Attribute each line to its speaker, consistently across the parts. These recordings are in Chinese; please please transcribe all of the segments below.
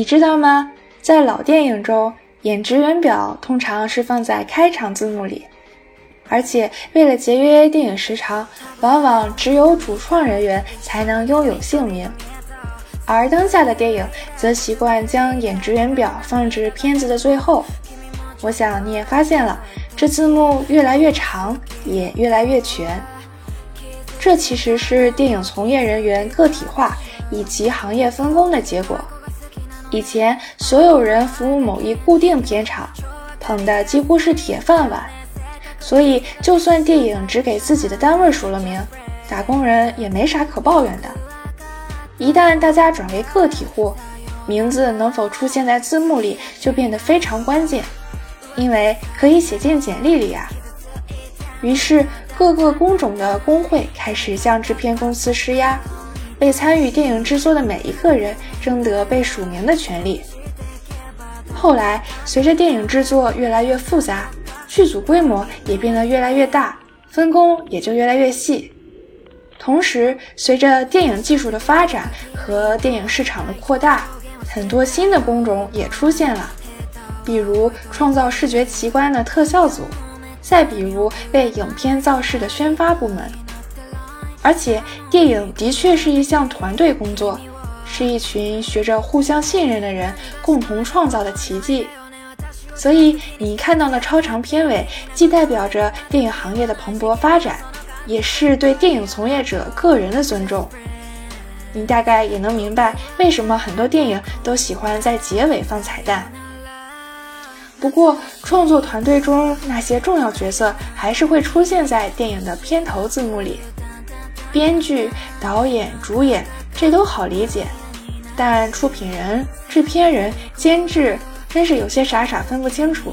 Speaker 1: 你知道吗？在老电影中，演职员表通常是放在开场字幕里，而且为了节约电影时长，往往只有主创人员才能拥有姓名。而当下的电影则习惯将演职员表放置片子的最后。我想你也发现了，这字幕越来越长，也越来越全。这其实是电影从业人员个体化以及行业分工的结果。以前所有人服务某一固定片场，捧的几乎是铁饭碗，所以就算电影只给自己的单位署了名，打工人也没啥可抱怨的。一旦大家转为个体户，名字能否出现在字幕里就变得非常关键，因为可以写进简历里啊。于是各个工种的工会开始向制片公司施压。为参与电影制作的每一个人争得被署名的权利。后来，随着电影制作越来越复杂，剧组规模也变得越来越大，分工也就越来越细。同时，随着电影技术的发展和电影市场的扩大，很多新的工种也出现了，比如创造视觉奇观的特效组，再比如为影片造势的宣发部门。而且，电影的确是一项团队工作，是一群学着互相信任的人共同创造的奇迹。所以，你看到的超长片尾，既代表着电影行业的蓬勃发展，也是对电影从业者个人的尊重。你大概也能明白，为什么很多电影都喜欢在结尾放彩蛋。不过，创作团队中那些重要角色，还是会出现在电影的片头字幕里。编剧、导演、主演，这都好理解，但出品人、制片人、监制，真是有些傻傻分不清楚。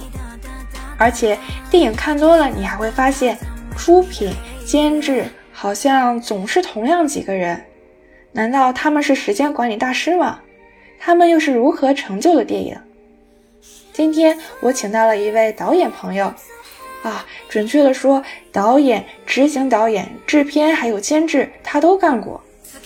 Speaker 1: 而且电影看多了，你还会发现，出品、监制好像总是同样几个人。难道他们是时间管理大师吗？他们又是如何成就了电影？今天我请到了一位导演朋友。啊，准确的说，导演、执行导演、制片还有监制，他都干过，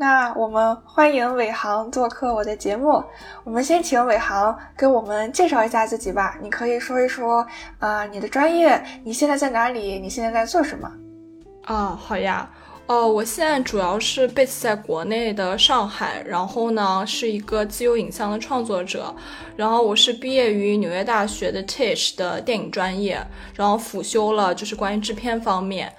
Speaker 1: 那我们欢迎伟航做客我的节目。我们先请伟航给我们介绍一下自己吧。你可以说一说啊，你的专业，你现在在哪里？你现在在做什么？
Speaker 2: 啊，好呀。哦，我现在主要是 base 在国内的上海，然后呢是一个自由影像的创作者，然后我是毕业于纽约大学的 Tisch 的电影专业，然后辅修了就是关于制片方面，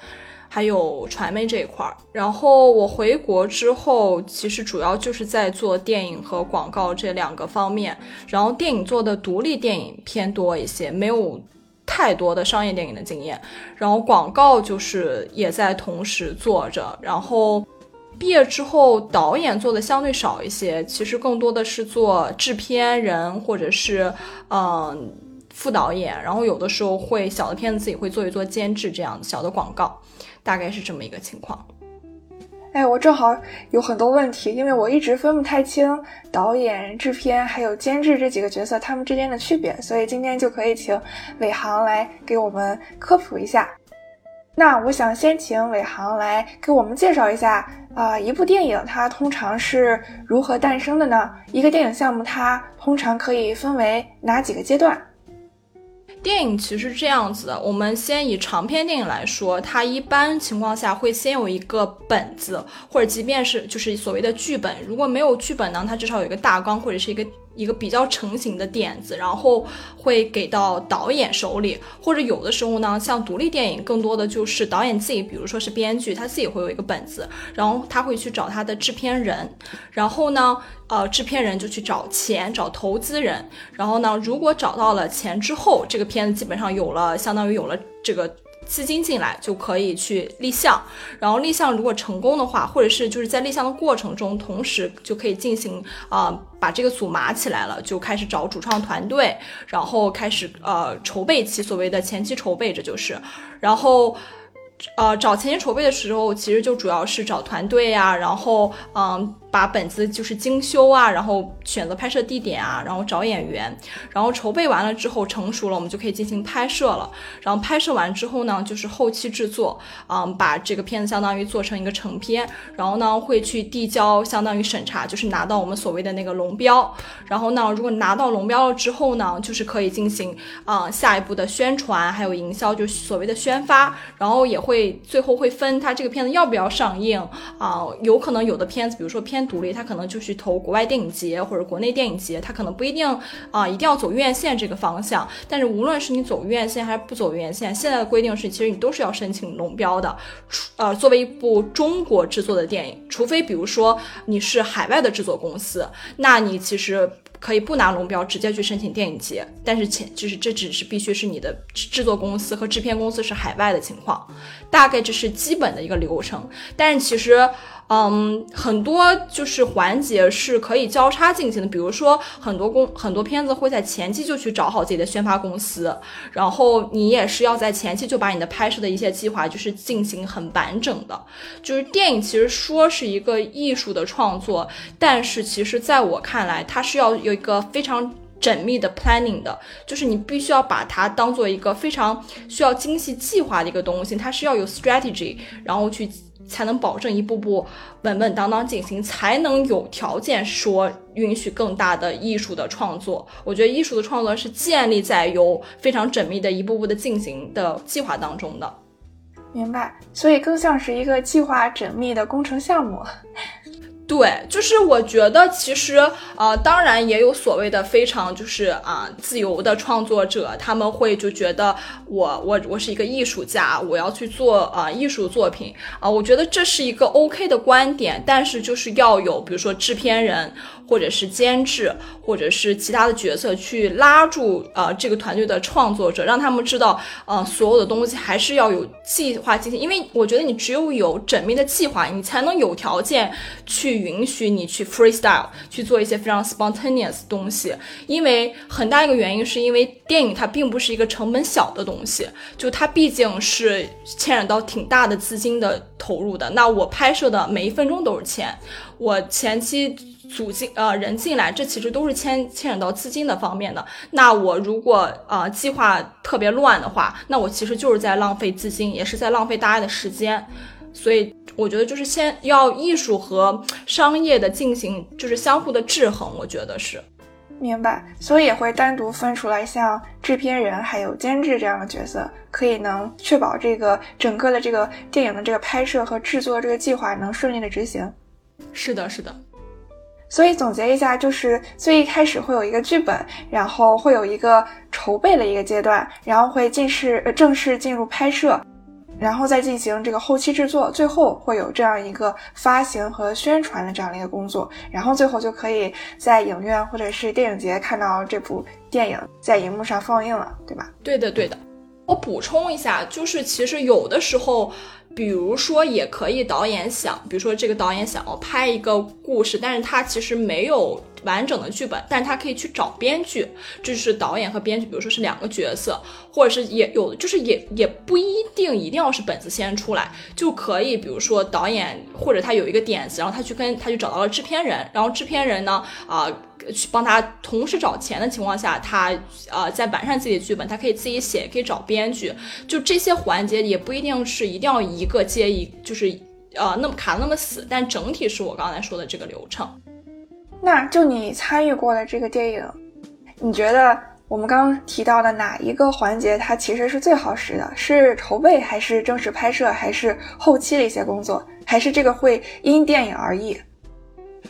Speaker 2: 还有传媒这一块儿。然后我回国之后，其实主要就是在做电影和广告这两个方面，然后电影做的独立电影偏多一些，没有。太多的商业电影的经验，然后广告就是也在同时做着，然后毕业之后导演做的相对少一些，其实更多的是做制片人或者是嗯副导演，然后有的时候会小的片子自己会做一做监制这样小的广告，大概是这么一个情况。
Speaker 1: 哎，我正好有很多问题，因为我一直分不太清导演、制片还有监制这几个角色他们之间的区别，所以今天就可以请伟航来给我们科普一下。那我想先请伟航来给我们介绍一下啊，一部电影它通常是如何诞生的呢？一个电影项目它通常可以分为哪几个阶段？
Speaker 2: 电影其实这样子的，我们先以长篇电影来说，它一般情况下会先有一个本子，或者即便是就是所谓的剧本，如果没有剧本呢，它至少有一个大纲或者是一个。一个比较成型的点子，然后会给到导演手里，或者有的时候呢，像独立电影，更多的就是导演自己，比如说是编剧，他自己会有一个本子，然后他会去找他的制片人，然后呢，呃，制片人就去找钱，找投资人，然后呢，如果找到了钱之后，这个片子基本上有了，相当于有了这个。资金进来，就可以去立项。然后立项如果成功的话，或者是就是在立项的过程中，同时就可以进行啊，把这个组码起来了，就开始找主创团队，然后开始呃筹备期，所谓的前期筹备，这就是，然后。呃，找前期筹备的时候，其实就主要是找团队呀，然后嗯。把本子就是精修啊，然后选择拍摄地点啊，然后找演员，然后筹备完了之后成熟了，我们就可以进行拍摄了。然后拍摄完之后呢，就是后期制作，嗯，把这个片子相当于做成一个成片，然后呢会去递交，相当于审查，就是拿到我们所谓的那个龙标。然后呢，如果拿到龙标了之后呢，就是可以进行啊下一步的宣传，还有营销，就是所谓的宣发。然后也会最后会分它这个片子要不要上映啊，有可能有的片子，比如说片。独立，他可能就去投国外电影节或者国内电影节，他可能不一定啊，一定要走院线这个方向。但是无论是你走院线还是不走院线，现在的规定是，其实你都是要申请龙标的。除呃，作为一部中国制作的电影，除非比如说你是海外的制作公司，那你其实可以不拿龙标，直接去申请电影节。但是前就是这只是必须是你的制作公司和制片公司是海外的情况，大概这是基本的一个流程。但是其实。嗯，很多就是环节是可以交叉进行的，比如说很多公很多片子会在前期就去找好自己的宣发公司，然后你也是要在前期就把你的拍摄的一些计划就是进行很完整的。就是电影其实说是一个艺术的创作，但是其实在我看来，它是要有一个非常缜密的 planning 的，就是你必须要把它当做一个非常需要精细计划的一个东西，它是要有 strategy，然后去。才能保证一步步稳稳当当进行，才能有条件说允许更大的艺术的创作。我觉得艺术的创作是建立在有非常缜密的一步步的进行的计划当中的。
Speaker 1: 明白，所以更像是一个计划缜密的工程项目。
Speaker 2: 对，就是我觉得其实呃，当然也有所谓的非常就是啊自由的创作者，他们会就觉得我我我是一个艺术家，我要去做啊艺术作品啊，我觉得这是一个 OK 的观点，但是就是要有比如说制片人。或者是监制，或者是其他的角色去拉住呃这个团队的创作者，让他们知道，呃所有的东西还是要有计划进行，因为我觉得你只有有缜密的计划，你才能有条件去允许你去 freestyle 去做一些非常 spontaneous 东西。因为很大一个原因是因为电影它并不是一个成本小的东西，就它毕竟是牵扯到挺大的资金的投入的。那我拍摄的每一分钟都是钱，我前期。组进呃人进来，这其实都是牵牵扯到资金的方面的。那我如果呃计划特别乱的话，那我其实就是在浪费资金，也是在浪费大家的时间。所以我觉得就是先要艺术和商业的进行就是相互的制衡，我觉得是。
Speaker 1: 明白，所以也会单独分出来，像制片人还有监制这样的角色，可以能确保这个整个的这个电影的这个拍摄和制作这个计划能顺利的执行。
Speaker 2: 是的，是的。
Speaker 1: 所以总结一下，就是最一开始会有一个剧本，然后会有一个筹备的一个阶段，然后会进式呃正式进入拍摄，然后再进行这个后期制作，最后会有这样一个发行和宣传的这样的一个工作，然后最后就可以在影院或者是电影节看到这部电影在荧幕上放映了，对吧？
Speaker 2: 对的，对的。我补充一下，就是其实有的时候。比如说，也可以导演想，比如说这个导演想要拍一个故事，但是他其实没有完整的剧本，但是他可以去找编剧，这是导演和编剧，比如说是两个角色，或者是也有，就是也也不一定一定要是本子先出来，就可以，比如说导演或者他有一个点子，然后他去跟他去找到了制片人，然后制片人呢，啊。去帮他同时找钱的情况下，他呃在完善自己的剧本，他可以自己写，可以找编剧，就这些环节也不一定是一定要一个接一，就是呃那么卡那么死，但整体是我刚才说的这个流程。
Speaker 1: 那就你参与过的这个电影，你觉得我们刚刚提到的哪一个环节它其实是最耗时的？是筹备，还是正式拍摄，还是后期的一些工作，还是这个会因电影而异？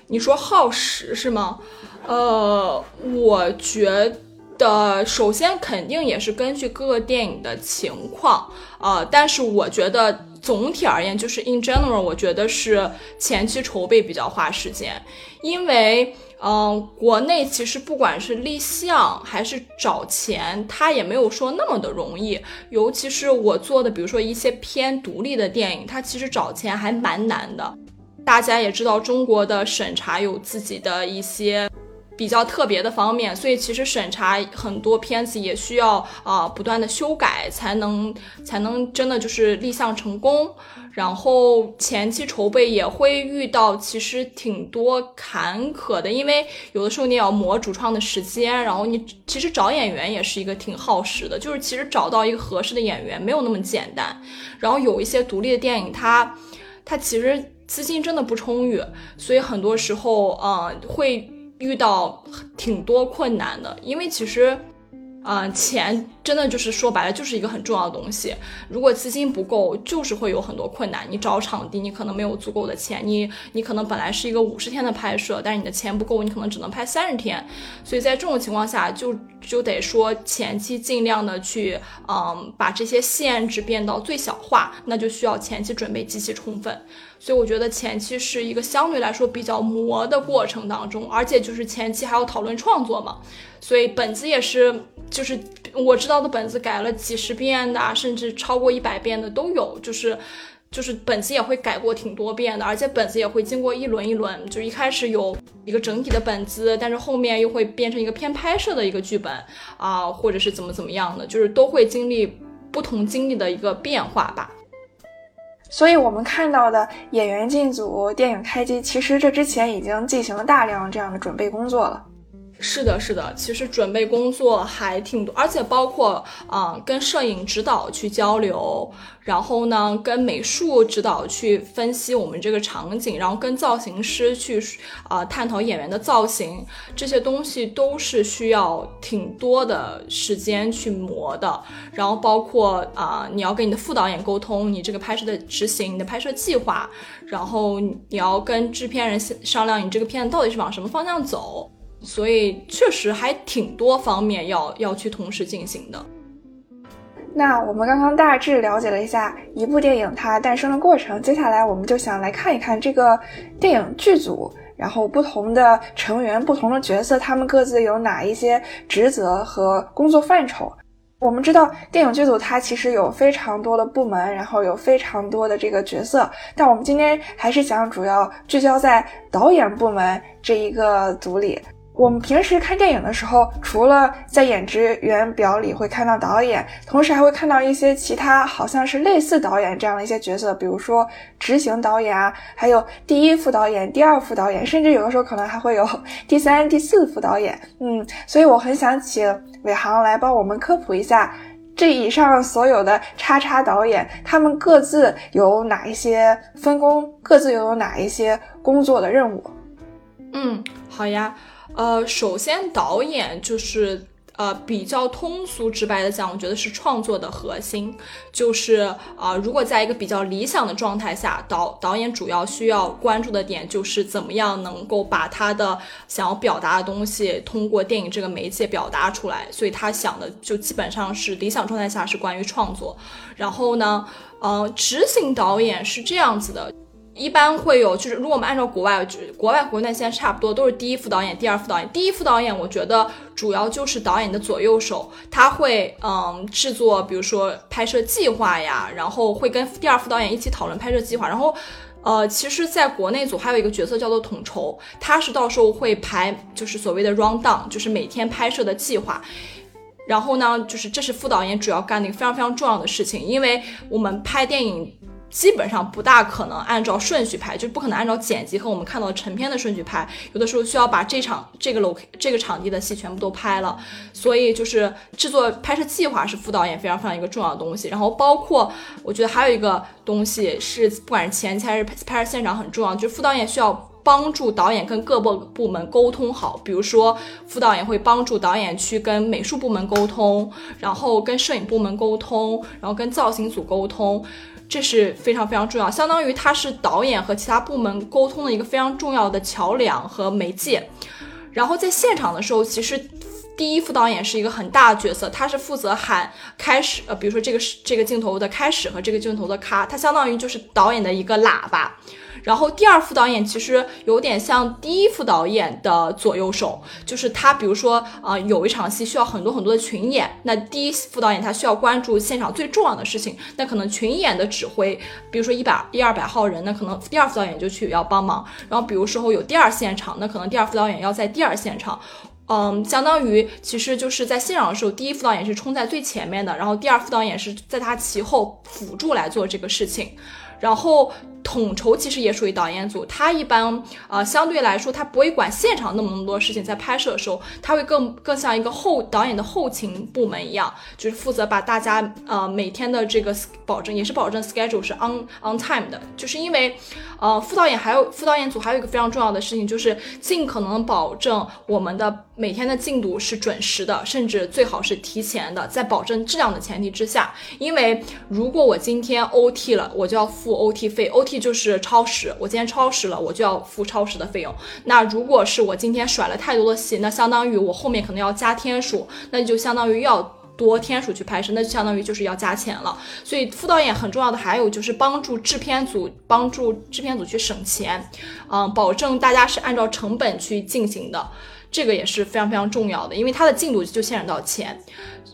Speaker 2: 你说耗时是吗？呃，我觉得首先肯定也是根据各个电影的情况啊，但是我觉得总体而言，就是 in general，我觉得是前期筹备比较花时间，因为嗯，国内其实不管是立项还是找钱，它也没有说那么的容易。尤其是我做的，比如说一些偏独立的电影，它其实找钱还蛮难的。大家也知道，中国的审查有自己的一些比较特别的方面，所以其实审查很多片子也需要啊不断的修改，才能才能真的就是立项成功。然后前期筹备也会遇到其实挺多坎坷的，因为有的时候你要磨主创的时间，然后你其实找演员也是一个挺耗时的，就是其实找到一个合适的演员没有那么简单。然后有一些独立的电影，它它其实资金真的不充裕，所以很多时候啊会遇到挺多困难的，因为其实。啊，钱真的就是说白了就是一个很重要的东西。如果资金不够，就是会有很多困难。你找场地，你可能没有足够的钱。你你可能本来是一个五十天的拍摄，但是你的钱不够，你可能只能拍三十天。所以在这种情况下，就就得说前期尽量的去，嗯，把这些限制变到最小化。那就需要前期准备极其充分。所以我觉得前期是一个相对来说比较磨的过程当中，而且就是前期还要讨论创作嘛。所以本子也是，就是我知道的本子改了几十遍的，甚至超过一百遍的都有。就是，就是本子也会改过挺多遍的，而且本子也会经过一轮一轮，就一开始有一个整体的本子，但是后面又会变成一个偏拍摄的一个剧本啊，或者是怎么怎么样的，就是都会经历不同经历的一个变化吧。
Speaker 1: 所以我们看到的演员进组、电影开机，其实这之前已经进行了大量这样的准备工作了。
Speaker 2: 是的，是的，其实准备工作还挺多，而且包括啊，跟摄影指导去交流，然后呢，跟美术指导去分析我们这个场景，然后跟造型师去啊探讨演员的造型，这些东西都是需要挺多的时间去磨的。然后包括啊，你要跟你的副导演沟通你这个拍摄的执行，你的拍摄计划，然后你要跟制片人商量你这个片子到底是往什么方向走。所以确实还挺多方面要要去同时进行的。
Speaker 1: 那我们刚刚大致了解了一下一部电影它诞生的过程，接下来我们就想来看一看这个电影剧组，然后不同的成员、不同的角色，他们各自有哪一些职责和工作范畴。我们知道电影剧组它其实有非常多的部门，然后有非常多的这个角色，但我们今天还是想主要聚焦在导演部门这一个组里。我们平时看电影的时候，除了在演职员表里会看到导演，同时还会看到一些其他好像是类似导演这样的一些角色，比如说执行导演啊，还有第一副导演、第二副导演，甚至有的时候可能还会有第三、第四副导演。嗯，所以我很想请伟航来帮我们科普一下，这以上所有的叉叉导演，他们各自有哪一些分工，各自又有哪一些工作的任务？
Speaker 2: 嗯，好呀。呃，首先导演就是呃比较通俗直白的讲，我觉得是创作的核心，就是啊，如果在一个比较理想的状态下，导导演主要需要关注的点就是怎么样能够把他的想要表达的东西通过电影这个媒介表达出来，所以他想的就基本上是理想状态下是关于创作，然后呢，呃，执行导演是这样子的。一般会有，就是如果我们按照国外，国外国内现在差不多都是第一副导演、第二副导演。第一副导演，我觉得主要就是导演的左右手，他会嗯制作，比如说拍摄计划呀，然后会跟第二副导演一起讨论拍摄计划。然后，呃，其实在国内组还有一个角色叫做统筹，他是到时候会排，就是所谓的 round down，就是每天拍摄的计划。然后呢，就是这是副导演主要干的一个非常非常重要的事情，因为我们拍电影。基本上不大可能按照顺序拍，就不可能按照剪辑和我们看到的成片的顺序拍。有的时候需要把这场这个楼这个场地的戏全部都拍了，所以就是制作拍摄计划是副导演非常非常一个重要的东西。然后包括我觉得还有一个东西是，不管是前期还是拍摄现场很重要，就是副导演需要帮助导演跟各部部门沟通好。比如说副导演会帮助导演去跟美术部门沟通，然后跟摄影部门沟通，然后跟造型组沟通。这是非常非常重要，相当于他是导演和其他部门沟通的一个非常重要的桥梁和媒介。然后在现场的时候，其实第一副导演是一个很大的角色，他是负责喊开始，呃，比如说这个是这个镜头的开始和这个镜头的咔，他相当于就是导演的一个喇叭。然后第二副导演其实有点像第一副导演的左右手，就是他，比如说啊，有一场戏需要很多很多的群演，那第一副导演他需要关注现场最重要的事情，那可能群演的指挥，比如说一百一二百号人，那可能第二副导演就去要帮忙。然后比如说有第二现场，那可能第二副导演要在第二现场，嗯，相当于其实就是在现场的时候，第一副导演是冲在最前面的，然后第二副导演是在他其后辅助来做这个事情，然后。统筹其实也属于导演组，他一般呃相对来说他不会管现场那么那么多事情，在拍摄的时候他会更更像一个后导演的后勤部门一样，就是负责把大家呃每天的这个保证也是保证 schedule 是 on on time 的，就是因为呃副导演还有副导演组还有一个非常重要的事情就是尽可能保证我们的每天的进度是准时的，甚至最好是提前的，在保证质量的前提之下，因为如果我今天 OT 了，我就要付 OT 费，OT。就是超时，我今天超时了，我就要付超时的费用。那如果是我今天甩了太多的戏，那相当于我后面可能要加天数，那就相当于要多天数去拍摄，那就相当于就是要加钱了。所以副导演很重要的还有就是帮助制片组，帮助制片组去省钱，嗯，保证大家是按照成本去进行的，这个也是非常非常重要的，因为它的进度就牵扯到钱，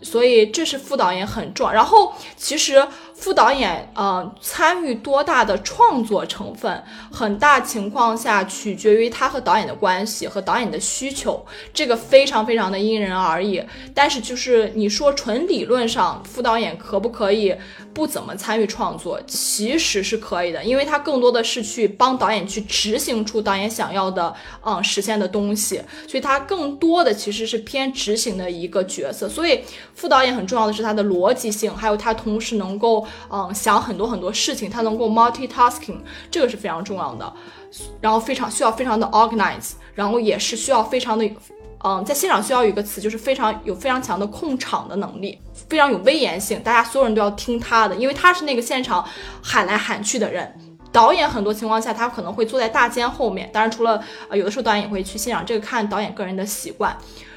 Speaker 2: 所以这是副导演很重要。然后其实。副导演，呃，参与多大的创作成分，很大情况下取决于他和导演的关系和导演的需求，这个非常非常的因人而异。但是就是你说纯理论上，副导演可不可以不怎么参与创作？其实是可以的，因为他更多的是去帮导演去执行出导演想要的，嗯，实现的东西，所以他更多的其实是偏执行的一个角色。所以副导演很重要的是他的逻辑性，还有他同时能够嗯，想很多很多事情，他能够 multitasking，这个是非常重要的。然后非常需要非常的 organize，然后也是需要非常的，嗯，在现场需要有一个词，就是非常有非常强的控场的能力，非常有威严性，大家所有人都要听他的，因为他是那个现场喊来喊去的人。导演很多情况下他可能会坐在大间后面，当然除了呃有的时候导演也会去现场，这个看导演个人的习惯。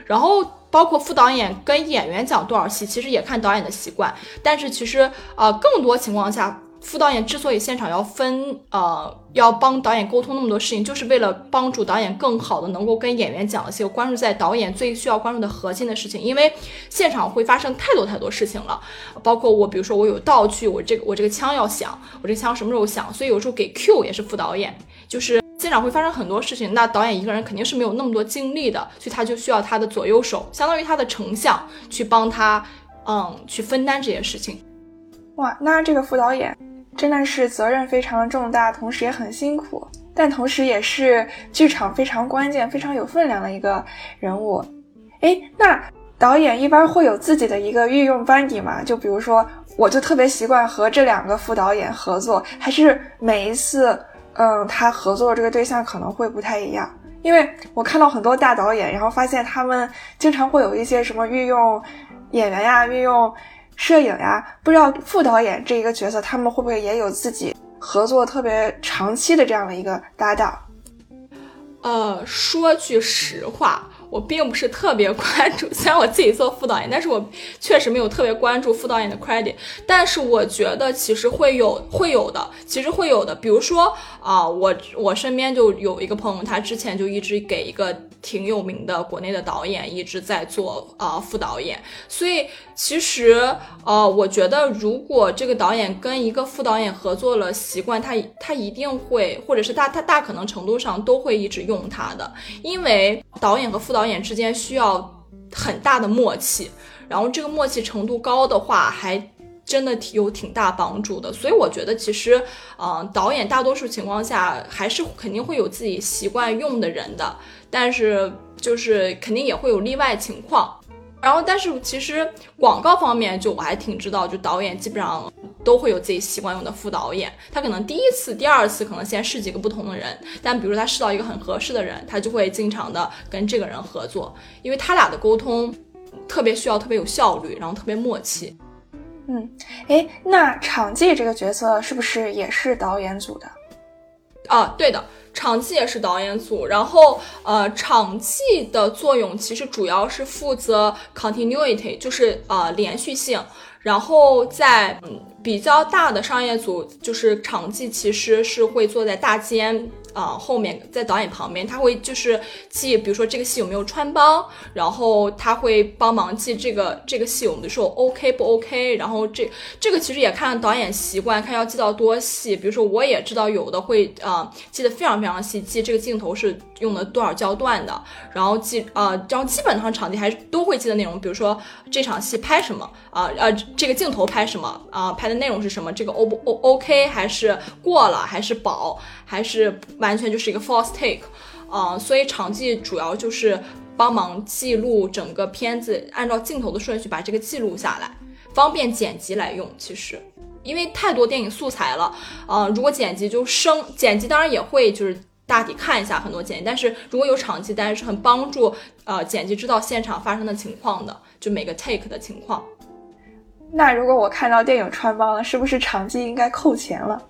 Speaker 2: 然后包括副导演跟演员讲多少戏，其实也看导演的习惯。但是其实呃更多情况下，副导演之所以现场要分呃要帮导演沟通那么多事情，就是为了帮助导演更好的能够跟演员讲一些关注在导演最需要关注的核心的事情。因为现场会发生太多太多事情了，包括我比如说我有道具，我这个我这个枪要响，我这个枪什么时候响，所以有时候给 Q 也是副导演，就是。现场会发生很多事情，那导演一个人肯定是没有那么多精力的，所以他就需要他的左右手，相当于他的成像，去帮他，嗯，去分担这些事情。
Speaker 1: 哇，那这个副导演真的是责任非常重大，同时也很辛苦，但同时也是剧场非常关键、非常有分量的一个人物。哎，那导演一般会有自己的一个御用班底吗？就比如说，我就特别习惯和这两个副导演合作，还是每一次？嗯，他合作的这个对象可能会不太一样，因为我看到很多大导演，然后发现他们经常会有一些什么运用演员呀、运用摄影呀，不知道副导演这一个角色，他们会不会也有自己合作特别长期的这样的一个搭档？
Speaker 2: 呃，说句实话。我并不是特别关注，虽然我自己做副导演，但是我确实没有特别关注副导演的 credit。但是我觉得其实会有会有的，其实会有的。比如说啊，我我身边就有一个朋友，他之前就一直给一个挺有名的国内的导演一直在做啊副导演，所以其实呃，我觉得如果这个导演跟一个副导演合作了习惯，他他一定会，或者是大他大可能程度上都会一直用他的，因为导演和副导。演之间需要很大的默契，然后这个默契程度高的话，还真的挺有挺大帮助的。所以我觉得，其实，嗯，导演大多数情况下还是肯定会有自己习惯用的人的，但是就是肯定也会有例外情况。然后，但是其实广告方面，就我还挺知道，就导演基本上都会有自己习惯用的副导演。他可能第一次、第二次可能先试几个不同的人，但比如他试到一个很合适的人，他就会经常的跟这个人合作，因为他俩的沟通特别需要特别有效率，然后特别默契。
Speaker 1: 嗯，哎，那场记这个角色是不是也是导演组的？
Speaker 2: 啊，对的。场记也是导演组，然后呃，场记的作用其实主要是负责 continuity，就是呃连续性。然后在嗯比较大的商业组，就是场记其实是会坐在大间。啊，后面在导演旁边，他会就是记，比如说这个戏有没有穿帮，然后他会帮忙记这个这个戏我们的时候 OK 不 OK，然后这这个其实也看导演习惯，看要记到多细。比如说我也知道有的会啊记得非常非常细，记这个镜头是用了多少焦段的，然后记啊，然后基本上场地还是都会记的内容，比如说这场戏拍什么啊，呃这个镜头拍什么啊，拍的内容是什么，这个 O 不 O OK 还是过了还是保还是完全就是一个 false take，啊，所以场记主要就是帮忙记录整个片子，按照镜头的顺序把这个记录下来，方便剪辑来用。其实，因为太多电影素材了，啊，如果剪辑就生剪辑，当然也会就是大体看一下很多剪辑，但是如果有场记，当然是很帮助呃剪辑知道现场发生的情况的，就每个 take 的情况。
Speaker 1: 那如果我看到电影穿帮了，是不是场记应该扣钱了？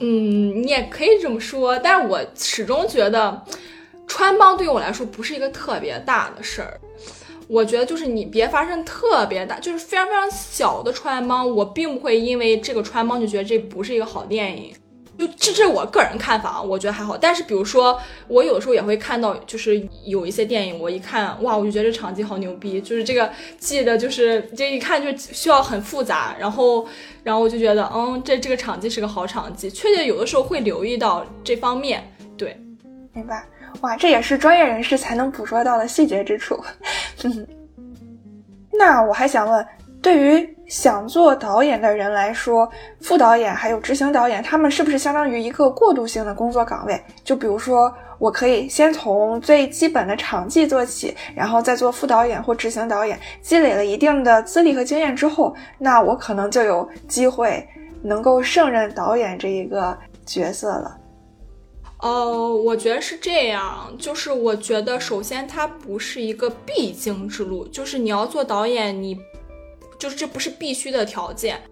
Speaker 2: 嗯，你也可以这么说，但是我始终觉得穿帮对于我来说不是一个特别大的事儿。我觉得就是你别发生特别大，就是非常非常小的穿帮，我并不会因为这个穿帮就觉得这不是一个好电影。就这这是我个人看法啊，我觉得还好。但是比如说，我有的时候也会看到，就是有一些电影，我一看哇，我就觉得这场景好牛逼，就是这个记得就是这一看就需要很复杂，然后然后我就觉得嗯，这这个场景是个好场景，确实有的时候会留意到这方面。对，
Speaker 1: 明白。哇，这也是专业人士才能捕捉到的细节之处。那我还想问。对于想做导演的人来说，副导演还有执行导演，他们是不是相当于一个过渡性的工作岗位？就比如说，我可以先从最基本的场记做起，然后再做副导演或执行导演，积累了一定的资历和经验之后，那我可能就有机会能够胜任导演这一个角色了。
Speaker 2: 哦，我觉得是这样，就是我觉得首先它不是一个必经之路，就是你要做导演，你。就是这不是必须的条件，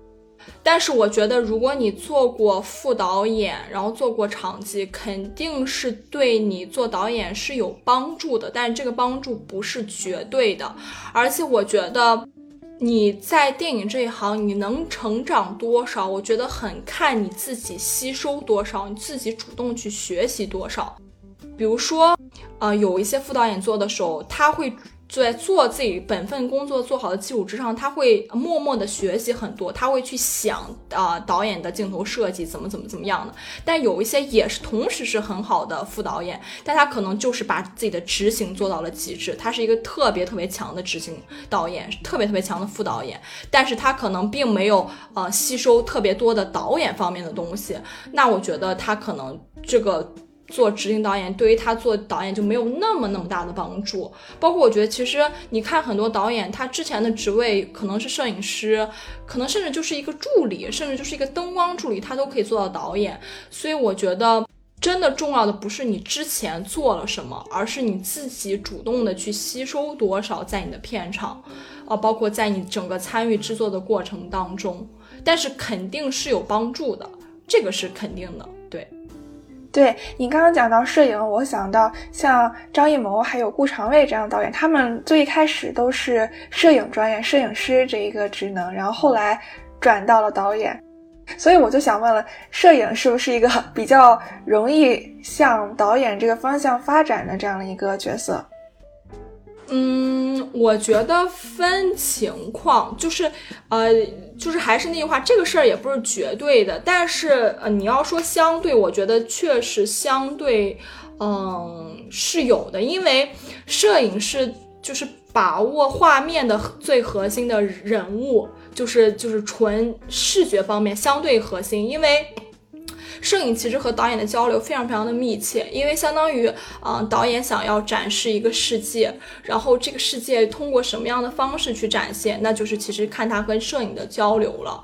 Speaker 2: 但是我觉得如果你做过副导演，然后做过场记，肯定是对你做导演是有帮助的。但是这个帮助不是绝对的，而且我觉得你在电影这一行你能成长多少，我觉得很看你自己吸收多少，你自己主动去学习多少。比如说，呃，有一些副导演做的时候，他会。在做自己本分工作做好的基础之上，他会默默的学习很多，他会去想啊导演的镜头设计怎么怎么怎么样的。但有一些也是同时是很好的副导演，但他可能就是把自己的执行做到了极致，他是一个特别特别强的执行导演，特别特别强的副导演，但是他可能并没有呃吸收特别多的导演方面的东西。那我觉得他可能这个。做执行导演对于他做导演就没有那么那么大的帮助。包括我觉得，其实你看很多导演，他之前的职位可能是摄影师，可能甚至就是一个助理，甚至就是一个灯光助理，他都可以做到导演。所以我觉得，真的重要的不是你之前做了什么，而是你自己主动的去吸收多少在你的片场，啊，包括在你整个参与制作的过程当中。但是肯定是有帮助的，这个是肯定的，对。
Speaker 1: 你刚刚讲到摄影，我想到像张艺谋还有顾长卫这样的导演，他们最一开始都是摄影专业，摄影师这一个职能，然后后来转到了导演，所以我就想问了，摄影是不是一个 比较容易向导演这个方向发展的这样的一个角色？
Speaker 2: 嗯，我觉得分情况，就是，呃，就是还是那句话，这个事儿也不是绝对的。但是，呃，你要说相对，我觉得确实相对，嗯，是有的。因为摄影是就是把握画面的最核心的人物，就是就是纯视觉方面相对核心，因为。摄影其实和导演的交流非常非常的密切，因为相当于，嗯，导演想要展示一个世界，然后这个世界通过什么样的方式去展现，那就是其实看他跟摄影的交流了。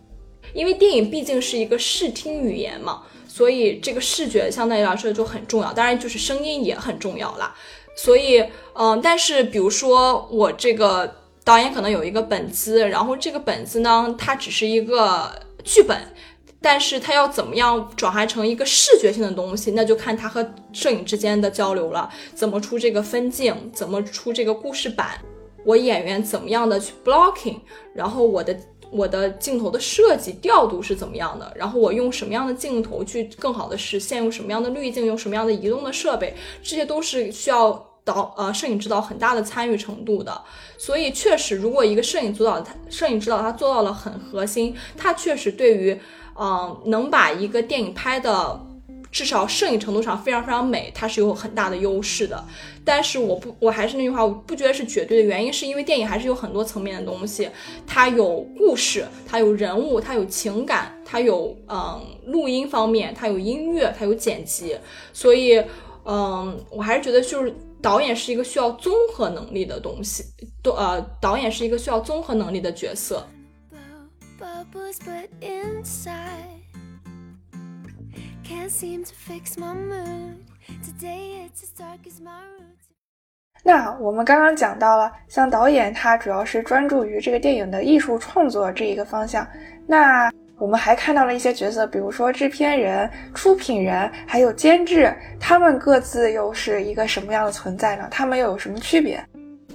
Speaker 2: 因为电影毕竟是一个视听语言嘛，所以这个视觉相对来说就很重要，当然就是声音也很重要啦。所以，嗯，但是比如说我这个导演可能有一个本子，然后这个本子呢，它只是一个剧本。但是他要怎么样转化成一个视觉性的东西，那就看他和摄影之间的交流了，怎么出这个分镜，怎么出这个故事板，我演员怎么样的去 blocking，然后我的。我的镜头的设计调度是怎么样的？然后我用什么样的镜头去更好的实现？用什么样的滤镜？用什么样的移动的设备？这些都是需要导呃摄影指导很大的参与程度的。所以确实，如果一个摄影指导他摄影指导他做到了很核心，他确实对于嗯能把一个电影拍的。至少摄影程度上非常非常美，它是有很大的优势的。但是我不，我还是那句话，我不觉得是绝对的原因，是因为电影还是有很多层面的东西，它有故事，它有人物，它有情感，它有嗯录音方面，它有音乐，它有剪辑。所以嗯，我还是觉得就是导演是一个需要综合能力的东西，都呃，导演是一个需要综合能力的角色。
Speaker 1: 那我们刚刚讲到了，像导演他主要是专注于这个电影的艺术创作这一个方向。那我们还看到了一些角色，比如说制片人、出品人，还有监制，他们各自又是一个什么样的存在呢？他们又有什么区别？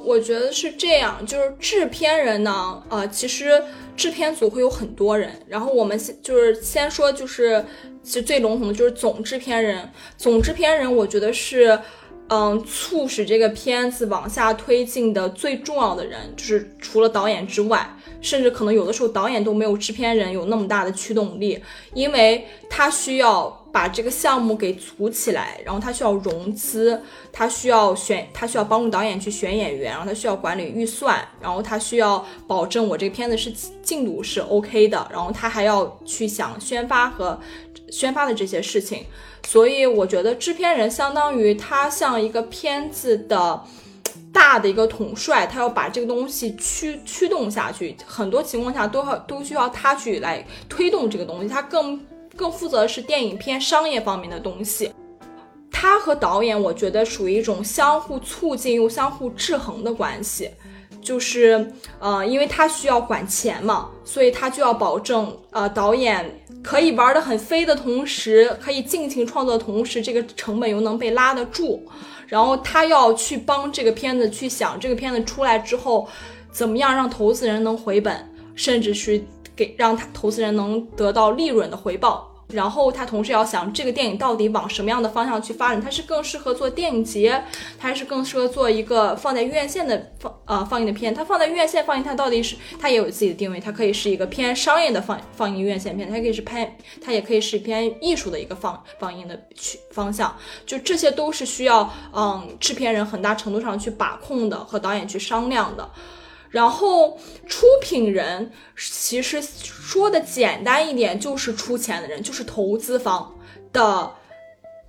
Speaker 2: 我觉得是这样，就是制片人呢，呃，其实制片组会有很多人，然后我们先就是先说，就是其实最笼统的就是总制片人。总制片人，我觉得是，嗯，促使这个片子往下推进的最重要的人，就是除了导演之外。甚至可能有的时候导演都没有制片人有那么大的驱动力，因为他需要把这个项目给组起来，然后他需要融资，他需要选，他需要帮助导演去选演员，然后他需要管理预算，然后他需要保证我这个片子是进度是 OK 的，然后他还要去想宣发和宣发的这些事情，所以我觉得制片人相当于他像一个片子的。大的一个统帅，他要把这个东西驱驱动下去，很多情况下都要都需要他去来推动这个东西。他更更负责的是电影片商业方面的东西。他和导演，我觉得属于一种相互促进又相互制衡的关系。就是呃，因为他需要管钱嘛，所以他就要保证呃，导演可以玩的很飞的同时，可以尽情创作的同时，这个成本又能被拉得住。然后他要去帮这个片子去想，这个片子出来之后，怎么样让投资人能回本，甚至是给让他投资人能得到利润的回报。然后他同时要想这个电影到底往什么样的方向去发展，它是更适合做电影节，还是更适合做一个放在院线的放呃放映的片？它放在院线放映，它到底是它也有自己的定位，它可以是一个偏商业的放放映院线片，它可以是拍，它也可以是偏艺术的一个放放映的去方向。就这些都是需要嗯制片人很大程度上去把控的，和导演去商量的。然后出品人其实说的简单一点，就是出钱的人，就是投资方的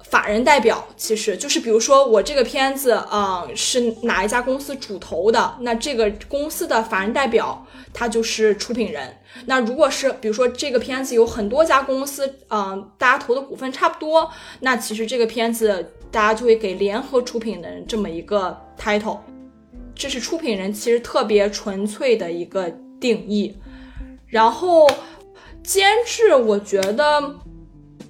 Speaker 2: 法人代表。其实就是比如说我这个片子，嗯，是哪一家公司主投的，那这个公司的法人代表他就是出品人。那如果是比如说这个片子有很多家公司，嗯，大家投的股份差不多，那其实这个片子大家就会给联合出品人这么一个 title。这是出品人其实特别纯粹的一个定义，然后监制，我觉得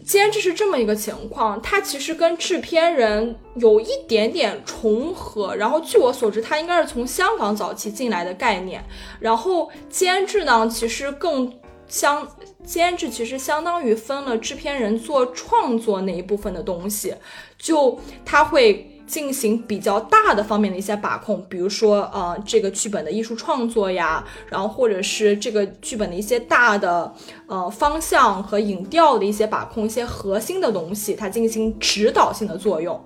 Speaker 2: 监制是这么一个情况，它其实跟制片人有一点点重合。然后据我所知，它应该是从香港早期进来的概念。然后监制呢，其实更相监制其实相当于分了制片人做创作那一部分的东西，就他会。进行比较大的方面的一些把控，比如说，呃，这个剧本的艺术创作呀，然后或者是这个剧本的一些大的呃方向和影调的一些把控，一些核心的东西，它进行指导性的作用。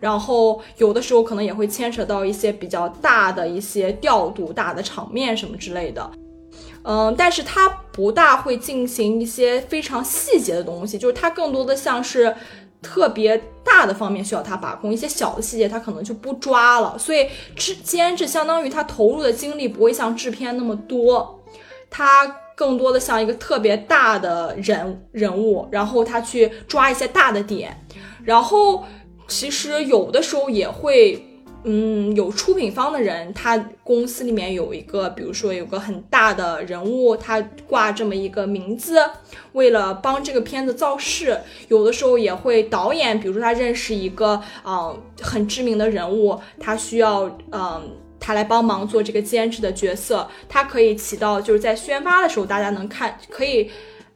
Speaker 2: 然后有的时候可能也会牵扯到一些比较大的一些调度、大的场面什么之类的。嗯，但是它不大会进行一些非常细节的东西，就是它更多的像是。特别大的方面需要他把控，一些小的细节他可能就不抓了，所以制监制相当于他投入的精力不会像制片那么多，他更多的像一个特别大的人人物，然后他去抓一些大的点，然后其实有的时候也会嗯，有出品方的人，他公司里面有一个，比如说有个很大的人物，他挂这么一个名字，为了帮这个片子造势，有的时候也会导演，比如说他认识一个啊很知名的人物，他需要嗯他来帮忙做这个监制的角色，他可以起到就是在宣发的时候大家能看，可以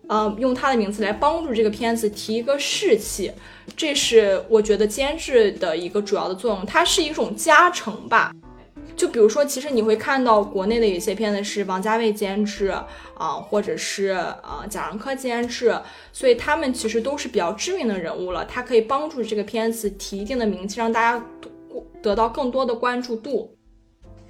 Speaker 2: 呃用他的名字来帮助这个片子提一个士气。这是我觉得监制的一个主要的作用，它是一种加成吧。就比如说，其实你会看到国内的有些片子是王家卫监制啊，或者是呃贾樟柯监制，所以他们其实都是比较知名的人物了，他可以帮助这个片子提一定的名气，让大家得到更多的关注度。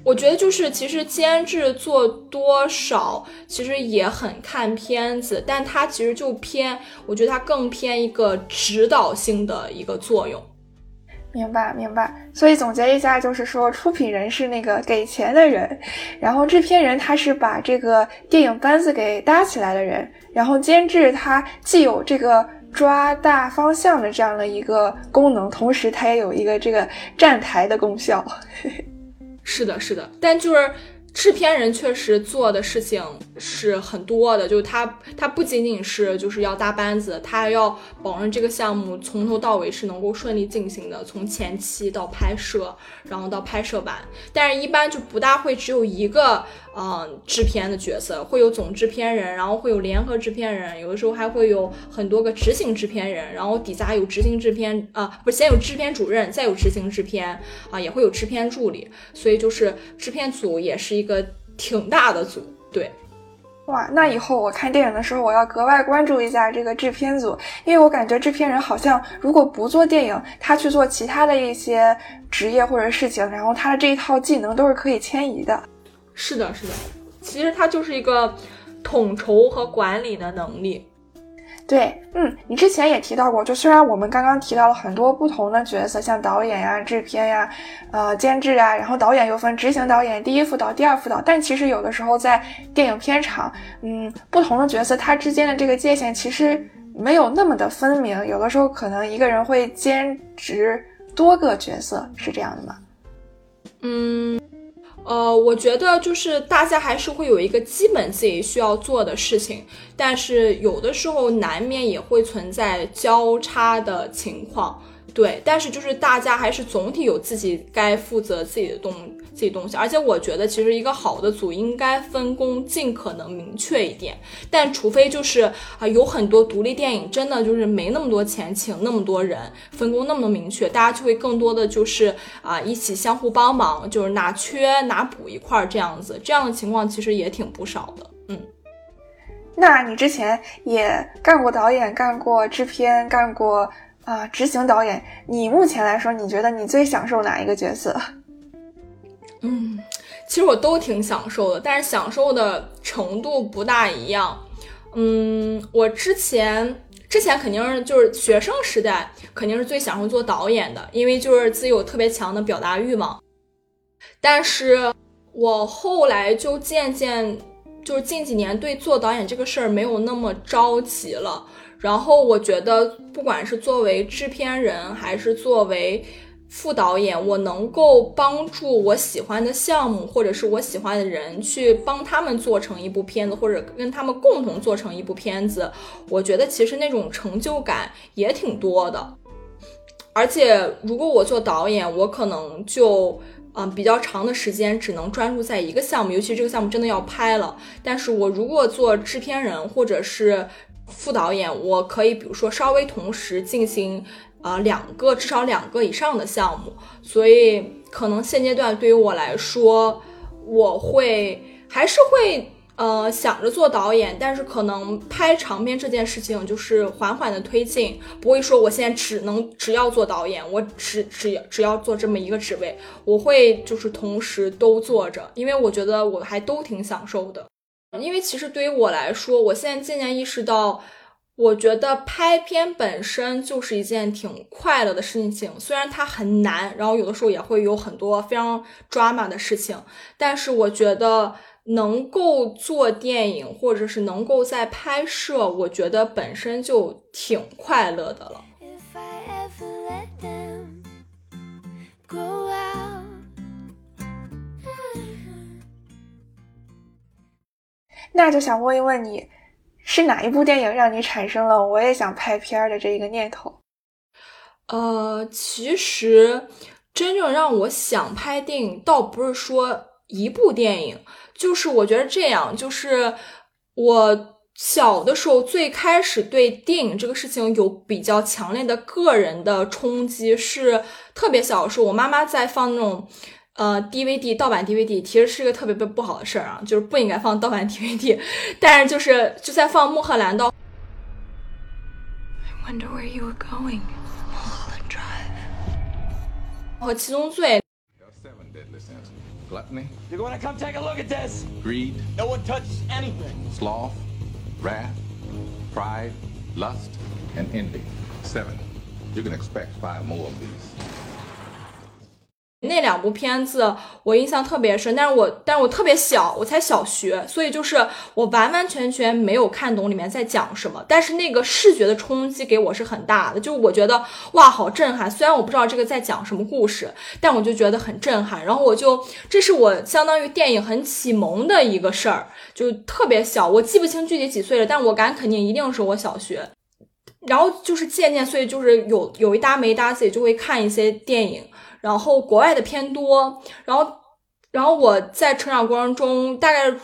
Speaker 2: 我觉得就是，其实监制做多少，其实也很看片子，但它其实就偏，我觉得它更偏一个指导性的一个作用。
Speaker 1: 明白，明白。所以总结一下，就是说，出品人是那个给钱的人，然后制片人他是把这个电影班子给搭起来的人，然后监制他既有这个抓大方向的这样的一个功能，同时他也有一个这个站台的功效。
Speaker 2: 是的，是的，但就是制片人确实做的事情是很多的，就是他他不仅仅是就是要搭班子，他还要保证这个项目从头到尾是能够顺利进行的，从前期到拍摄，然后到拍摄完，但是一般就不大会只有一个。嗯，制片的角色会有总制片人，然后会有联合制片人，有的时候还会有很多个执行制片人，然后底下有执行制片啊，不是先有制片主任，再有执行制片啊，也会有制片助理，所以就是制片组也是一个挺大的组，对。
Speaker 1: 哇，那以后我看电影的时候，我要格外关注一下这个制片组，因为我感觉制片人好像如果不做电影，他去做其他的一些职业或者事情，然后他的这一套技能都是可以迁移的。
Speaker 2: 是的，是的，其实它就是一个统筹和管理的能力。
Speaker 1: 对，嗯，你之前也提到过，就虽然我们刚刚提到了很多不同的角色，像导演呀、制片呀、呃、监制啊，然后导演又分执行导演、第一副导、第二副导，但其实有的时候在电影片场，嗯，不同的角色它之间的这个界限其实没有那么的分明，有的时候可能一个人会兼职多个角色，是这样的吗？
Speaker 2: 嗯。呃，我觉得就是大家还是会有一个基本自己需要做的事情，但是有的时候难免也会存在交叉的情况。对，但是就是大家还是总体有自己该负责自己的东自己东西，而且我觉得其实一个好的组应该分工尽可能明确一点，但除非就是啊有很多独立电影真的就是没那么多钱请那么多人，分工那么明确，大家就会更多的就是啊一起相互帮忙，就是哪缺哪补一块这样子，这样的情况其实也挺不少的。嗯，
Speaker 1: 那你之前也干过导演，干过制片，干过。啊，执行导演，你目前来说，你觉得你最享受哪一个角色？
Speaker 2: 嗯，其实我都挺享受的，但是享受的程度不大一样。嗯，我之前之前肯定是就是学生时代肯定是最享受做导演的，因为就是自己有特别强的表达欲望。但是我后来就渐渐就是近几年对做导演这个事儿没有那么着急了。然后我觉得，不管是作为制片人还是作为副导演，我能够帮助我喜欢的项目或者是我喜欢的人，去帮他们做成一部片子，或者跟他们共同做成一部片子。我觉得其实那种成就感也挺多的。而且如果我做导演，我可能就嗯比较长的时间只能专注在一个项目，尤其这个项目真的要拍了。但是我如果做制片人或者是副导演，我可以比如说稍微同时进行，呃，两个至少两个以上的项目，所以可能现阶段对于我来说，我会还是会呃想着做导演，但是可能拍长片这件事情就是缓缓的推进，不会说我现在只能只要做导演，我只只只要做这么一个职位，我会就是同时都做着，因为我觉得我还都挺享受的。因为其实对于我来说，我现在渐渐意识到，我觉得拍片本身就是一件挺快乐的事情。虽然它很难，然后有的时候也会有很多非常 drama 的事情，但是我觉得能够做电影，或者是能够在拍摄，我觉得本身就挺快乐的了。
Speaker 1: 那就想问一问你，是哪一部电影让你产生了我也想拍片儿的这一个念头？
Speaker 2: 呃，其实真正让我想拍电影，倒不是说一部电影，就是我觉得这样，就是我小的时候最开始对电影这个事情有比较强烈的个人的冲击，是特别小的时候，我妈妈在放那种呃 DVD 盗版 DVD，其实是一个特别不不好的事儿啊，就是不应该放盗版 DVD，但是就是就在放《穆赫兰道》。
Speaker 3: I wonder where you were going. Mulholland Drive.
Speaker 2: 和七宗罪
Speaker 4: gluttony,
Speaker 5: You're gonna come take a look at this?
Speaker 4: greed,
Speaker 5: No one touches anything.
Speaker 4: sloth, wrath, pride, lust, and envy. Seven. You can expect five more of these.
Speaker 2: 那两部片子我印象特别深，但是我但是我特别小，我才小学，所以就是我完完全全没有看懂里面在讲什么。但是那个视觉的冲击给我是很大的，就我觉得哇，好震撼！虽然我不知道这个在讲什么故事，但我就觉得很震撼。然后我就这是我相当于电影很启蒙的一个事儿，就特别小，我记不清具体几岁了，但我敢肯定一定是我小学。然后就是渐渐，所以就是有有一搭没一搭，自己就会看一些电影，然后国外的偏多，然后然后我在成长过程中大概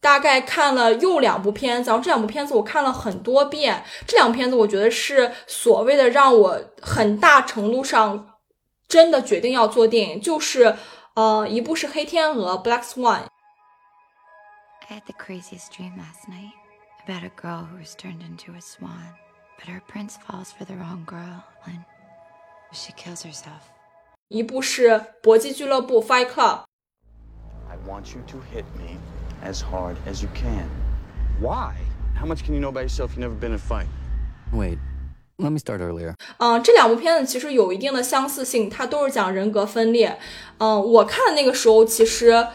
Speaker 2: 大概看了又两部片子，然后这两部片子我看了很多遍，这两部片子我觉得是所谓的让我很大程度上真的决定要做电影，就是呃一部是《黑天鹅》（Black
Speaker 3: Swan），I had the craziest dream last night about a girl who was turned into a swan. But her prince falls for the wrong girl and she kills herself.
Speaker 2: 一部是《搏击俱乐部》（Fight Club）。
Speaker 5: I want you to hit me as hard as you can. Why? How much can you know about yourself? You've never been in a fight.
Speaker 6: Wait, let me start earlier.
Speaker 2: 嗯，这两部片子其实有一定的相似性，它都是讲人格分裂。嗯，我看的那个时候，其实，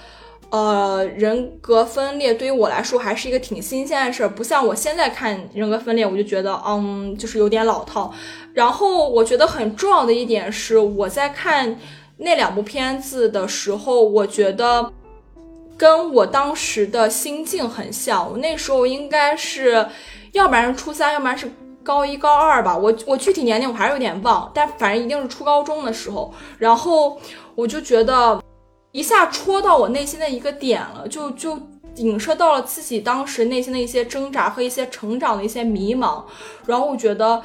Speaker 2: 呃，人格分裂对于我来说还是一个挺新鲜的事儿，不像我现在看人格分裂，我就觉得，嗯，就是有点老套。然后我觉得很重要的一点是，我在看那两部片子的时候，我觉得跟我当时的心境很像。我那时候应该是，要不然是初三，要不然是高一、高二吧。我我具体年龄我还是有点忘，但反正一定是初高中的时候。然后我就觉得一下戳到我内心的一个点了，就就影射到了自己当时内心的一些挣扎和一些成长的一些迷茫。然后我觉得，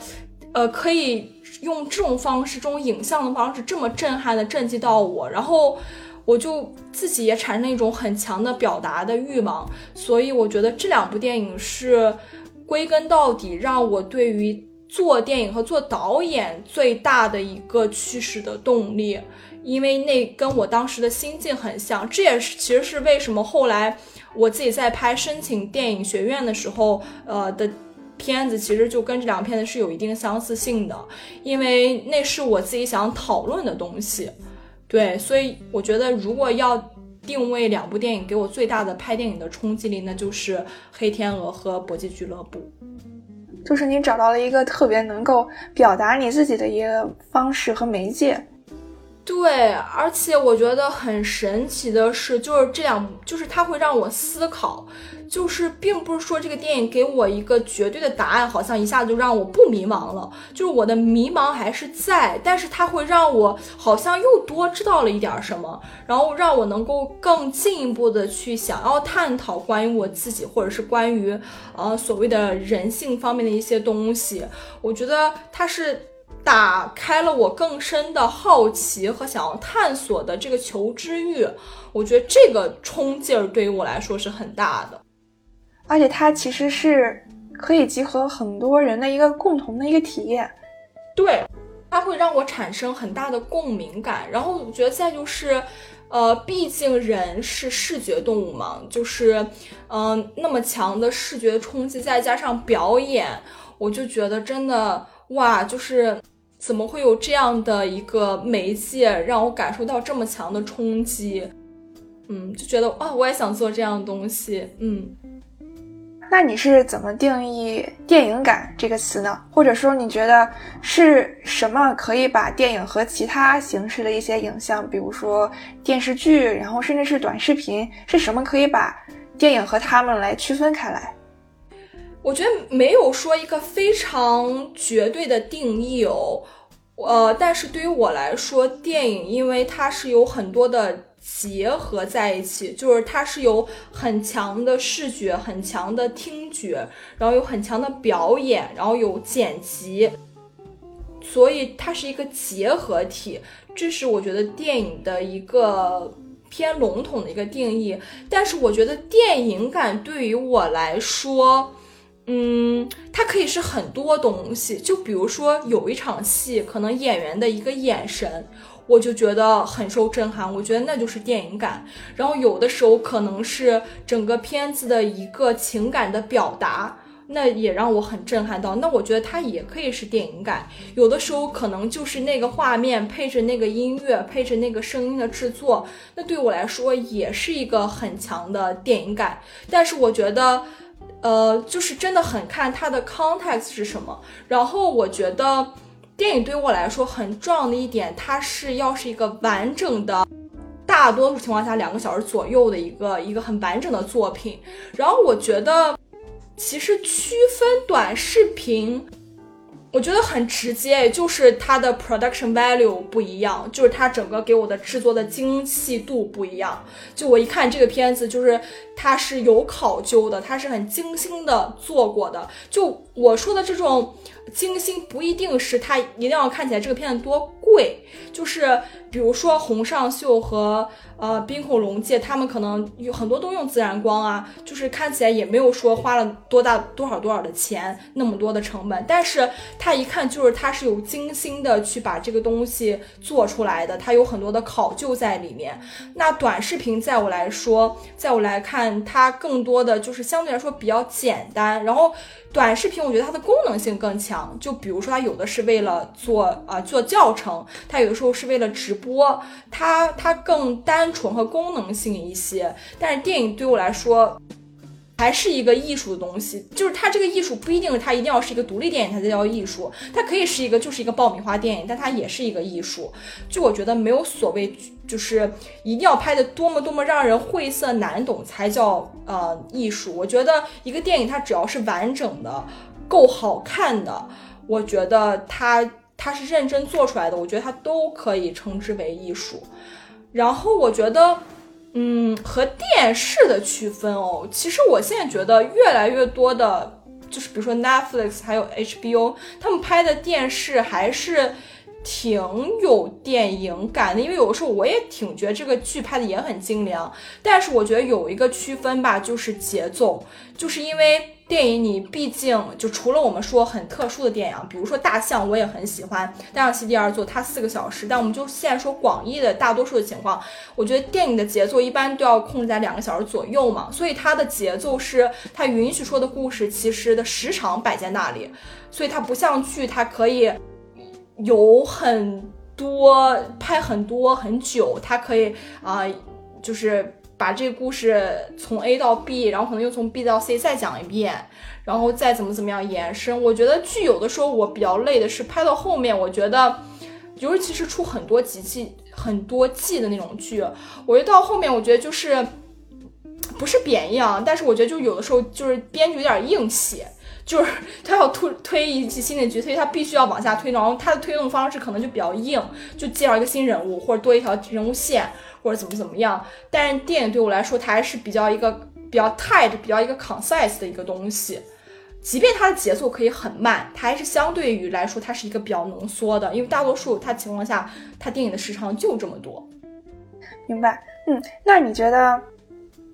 Speaker 2: 呃，可以用这种方式，这种影像的方式，这么震撼的震击到我。然后。我就自己也产生一种很强的表达的欲望，所以我觉得这两部电影是归根到底让我对于做电影和做导演最大的一个驱使的动力，因为那跟我当时的心境很像。这也是其实是为什么后来我自己在拍申请电影学院的时候，呃的。片子其实就跟这两片子是有一定相似性的，因为那是我自己想讨论的东西。对，所以我觉得如果要定位两部电影给我最大的拍电影的冲击力，那就是《黑天鹅》和《搏击俱乐部》。
Speaker 1: 就是你找到了一个特别能够表达你自己的一个方式和媒介。
Speaker 2: 对，而且我觉得很神奇的是，就是这两，就是它会让我思考，就是并不是说这个电影给我一个绝对的答案，好像一下子就让我不迷茫了，就是我的迷茫还是在，但是它会让我好像又多知道了一点什么，然后让我能够更进一步的去想要探讨关于我自己，或者是关于呃所谓的人性方面的一些东西，我觉得它是。打开了我更深的好奇和想要探索的这个求知欲，我觉得这个冲劲儿对于我来说是很大的，
Speaker 1: 而且它其实是可以集合很多人的一个共同的一个体验。
Speaker 2: 对，它会让我产生很大的共鸣感。然后我觉得再就是，呃，毕竟人是视觉动物嘛，就是嗯、呃那么强的视觉冲击，再加上表演，我就觉得真的哇，就是。怎么会有这样的一个媒介让我感受到这么强的冲击？嗯，就觉得啊，我也想做这样的东西。嗯，
Speaker 1: 那你是怎么定义“电影感”这个词呢？或者说，你觉得是什么可以把电影和其他形式的一些影像，比如说电视剧，然后甚至是短视频，是什么可以把电影和他们来区分开来？
Speaker 2: 我觉得没有说一个非常绝对的定义哦，呃，但是对于我来说，电影因为它是有很多的结合在一起，就是它是有很强的视觉、很强的听觉，然后有很强的表演，然后有剪辑，所以它是一个结合体。这是我觉得电影的一个偏笼统的一个定义，但是我觉得电影感对于我来说。嗯，它可以是很多东西，就比如说有一场戏，可能演员的一个眼神，我就觉得很受震撼，我觉得那就是电影感。然后有的时候可能是整个片子的一个情感的表达，那也让我很震撼到，那我觉得它也可以是电影感。有的时候可能就是那个画面配着那个音乐，配着那个声音的制作，那对我来说也是一个很强的电影感。但是我觉得。呃，就是真的很看它的 context 是什么。然后我觉得电影对于我来说很重要的一点，它是要是一个完整的，大多数情况下两个小时左右的一个一个很完整的作品。然后我觉得其实区分短视频。我觉得很直接，就是它的 production value 不一样，就是它整个给我的制作的精细度不一样。就我一看这个片子，就是它是有考究的，它是很精心的做过的。就我说的这种精心，不一定是它一定要看起来这个片子多贵，就是比如说《洪尚秀》和。呃，冰恐龙界他们可能有很多都用自然光啊，就是看起来也没有说花了多大多少多少的钱，那么多的成本，但是它一看就是它是有精心的去把这个东西做出来的，它有很多的考究在里面。那短视频在我来说，在我来看，它更多的就是相对来说比较简单，然后。短视频我觉得它的功能性更强，就比如说它有的是为了做啊做教程，它有的时候是为了直播，播它它更单纯和功能性一些。但是电影对我来说。还是一个艺术的东西，就是它这个艺术不一定它一定要是一个独立电影它才叫艺术，它可以是一个就是一个爆米花电影，但它也是一个艺术。就我觉得没有所谓，就是一定要拍的多么多么让人晦涩难懂才叫呃艺术。我觉得一个电影它只要是完整的、够好看的，我觉得它它是认真做出来的，我觉得它都可以称之为艺术。然后我觉得。嗯，和电视的区分哦，其实我现在觉得越来越多的，就是比如说 Netflix 还有 HBO，他们拍的电视还是挺有电影感的。因为有的时候我也挺觉得这个剧拍的也很精良，但是我觉得有一个区分吧，就是节奏，就是因为。电影你毕竟就除了我们说很特殊的电影，比如说《大象》，我也很喜欢《大象席地而坐》，它四个小时。但我们就现在说广义的大多数的情况，我觉得电影的节奏一般都要控制在两个小时左右嘛。所以它的节奏是它允许说的故事，其实的时长摆在那里。所以它不像剧，它可以有很多拍很多很久，它可以啊，就是。把这个故事从 A 到 B，然后可能又从 B 到 C 再讲一遍，然后再怎么怎么样延伸。我觉得剧有的时候我比较累的是拍到后面，我觉得，尤其是出很多集季、很多季的那种剧，我觉得到后面我觉得就是不是贬义啊，但是我觉得就有的时候就是编剧有点硬写，就是他要推推一季新的剧，所以他必须要往下推，然后他的推动方式可能就比较硬，就介绍一个新人物或者多一条人物线。或者怎么怎么样，但是电影对我来说，它还是比较一个比较 tight、比较一个 concise 的一个东西。即便它的节奏可以很慢，它还是相对于来说，它是一个比较浓缩的。因为大多数它情况下，它电影的时长就这么多。
Speaker 1: 明白？嗯，那你觉得？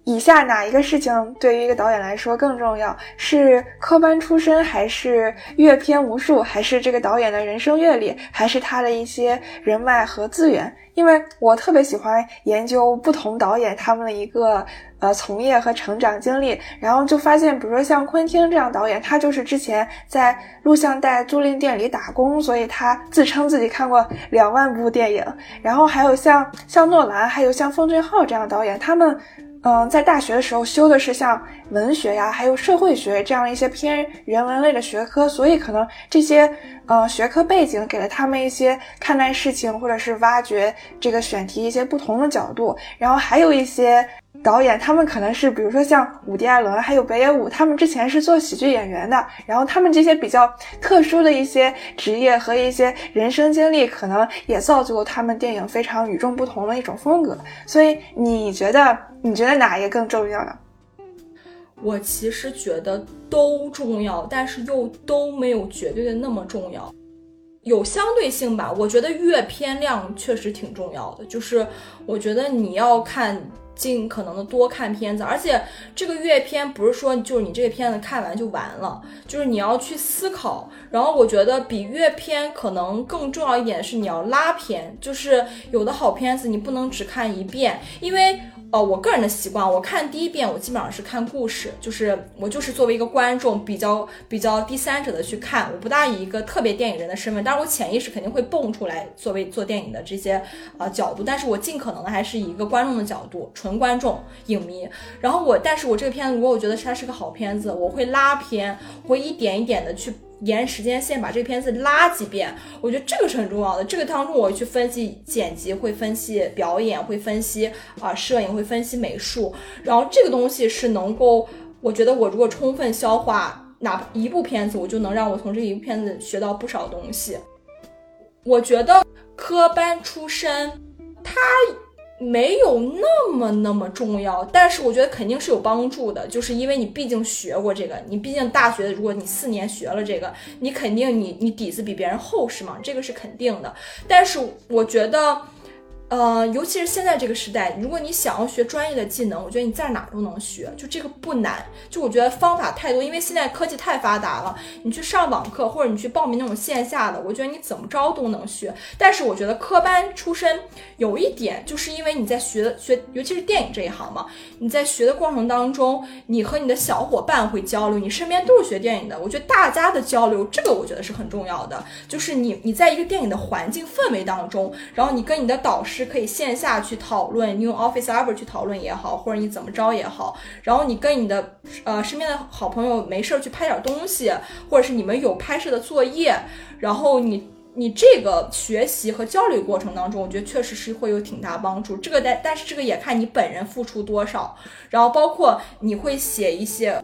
Speaker 1: 以下哪一个事情对于一个导演来说更重要？是科班出身，还是阅片无数，还是这个导演的人生阅历，还是他的一些人脉和资源？因为我特别喜欢研究不同导演他们的一个呃从业和成长经历，然后就发现，比如说像昆汀这样导演，他就是之前在录像带租赁店里打工，所以他自称自己看过两万部电影。然后还有像像诺兰，还有像奉俊昊这样导演，他们。嗯，在大学的时候修的是像文学呀，还有社会学这样一些偏人文类的学科，所以可能这些呃学科背景给了他们一些看待事情或者是挖掘这个选题一些不同的角度。然后还有一些导演，他们可能是比如说像伍迪·艾伦还有北野武，他们之前是做喜剧演员的，然后他们这些比较特殊的一些职业和一些人生经历，可能也造就了他们电影非常与众不同的一种风格。所以你觉得，你觉得哪一个更重要呢？
Speaker 2: 我其实觉得都重要，但是又都没有绝对的那么重要，有相对性吧。我觉得阅片量确实挺重要的，就是我觉得你要看。尽可能的多看片子，而且这个阅片不是说就是你这个片子看完就完了，就是你要去思考。然后我觉得比阅片可能更重要一点是你要拉片，就是有的好片子你不能只看一遍，因为。哦，我个人的习惯，我看第一遍，我基本上是看故事，就是我就是作为一个观众，比较比较第三者的去看，我不大以一个特别电影人的身份，但是我潜意识肯定会蹦出来作为做电影的这些呃角度，但是我尽可能的还是以一个观众的角度，纯观众影迷。然后我，但是我这个片子，如果我觉得它是个好片子，我会拉片，会一点一点的去。沿时间线把这个片子拉几遍，我觉得这个是很重要的。这个当中我去分析剪辑，会分析表演，会分析啊摄影，会分析美术。然后这个东西是能够，我觉得我如果充分消化哪一部片子，我就能让我从这一部片子学到不少东西。我觉得科班出身，他。没有那么那么重要，但是我觉得肯定是有帮助的，就是因为你毕竟学过这个，你毕竟大学如果你四年学了这个，你肯定你你底子比别人厚实嘛，这个是肯定的。但是我觉得。呃，尤其是现在这个时代，如果你想要学专业的技能，我觉得你在哪都能学，就这个不难。就我觉得方法太多，因为现在科技太发达了，你去上网课或者你去报名那种线下的，我觉得你怎么着都能学。但是我觉得科班出身有一点，就是因为你在学学，尤其是电影这一行嘛，你在学的过程当中，你和你的小伙伴会交流，你身边都是学电影的，我觉得大家的交流，这个我觉得是很重要的。就是你你在一个电影的环境氛围当中，然后你跟你的导师。可以线下去讨论，你用 Office Hour 去讨论也好，或者你怎么着也好。然后你跟你的呃身边的好朋友没事儿去拍点东西，或者是你们有拍摄的作业。然后你你这个学习和交流过程当中，我觉得确实是会有挺大帮助。这个但但是这个也看你本人付出多少。然后包括你会写一些。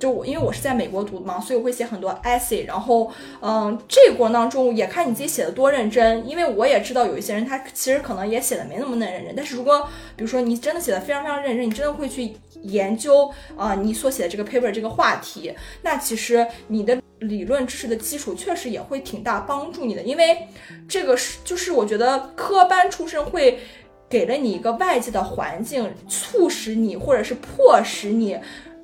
Speaker 2: 就我，因为我是在美国读的嘛，所以我会写很多 essay。然后，嗯，这个过程当中也看你自己写的多认真。因为我也知道有一些人，他其实可能也写的没那么那认真。但是如果比如说你真的写的非常非常认真，你真的会去研究啊你所写的这个 paper 这个话题，那其实你的理论知识的基础确实也会挺大帮助你的。因为这个是就是我觉得科班出身会给了你一个外界的环境，促使你或者是迫使你。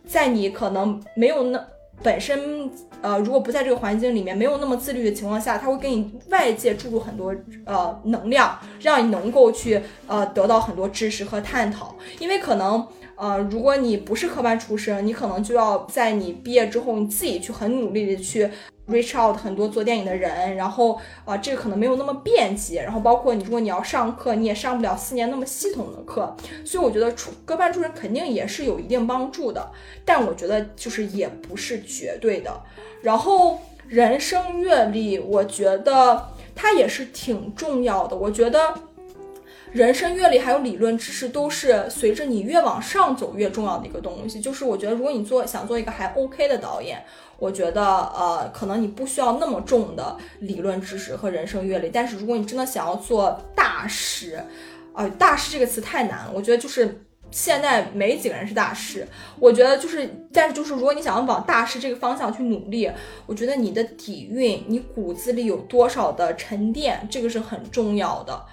Speaker 2: 在你可能没有那本身，呃，如果不在这个环境里面，没有那么自律的情况下，他会给你外界注入很多呃能量，让你能够去呃得到很多知识和探讨。因为可能呃，如果你不是科班出身，你可能就要在你毕业之后，你自己去很努力的去。reach out 很多做电影的人，然后啊，这个可能没有那么便捷，然后包括你，如果你要上课，你也上不了四年那么系统的课，所以我觉得出科班出身肯定也是有一定帮助的，但我觉得就是也不是绝对的。然后人生阅历，我觉得它也是挺重要的。我觉得人生阅历还有理论知识都是随着你越往上走越重要的一个东西。就是我觉得如果你做想做一个还 OK 的导演。我觉得，呃，可能你不需要那么重的理论知识和人生阅历，但是如果你真的想要做大师，啊，大师这个词太难了。我觉得就是现在没几个人是大师。我觉得就是，但是就是如果你想要往大师这个方向去努力，我觉得你的底蕴，你骨子里有多少的沉淀，这个是很重要的。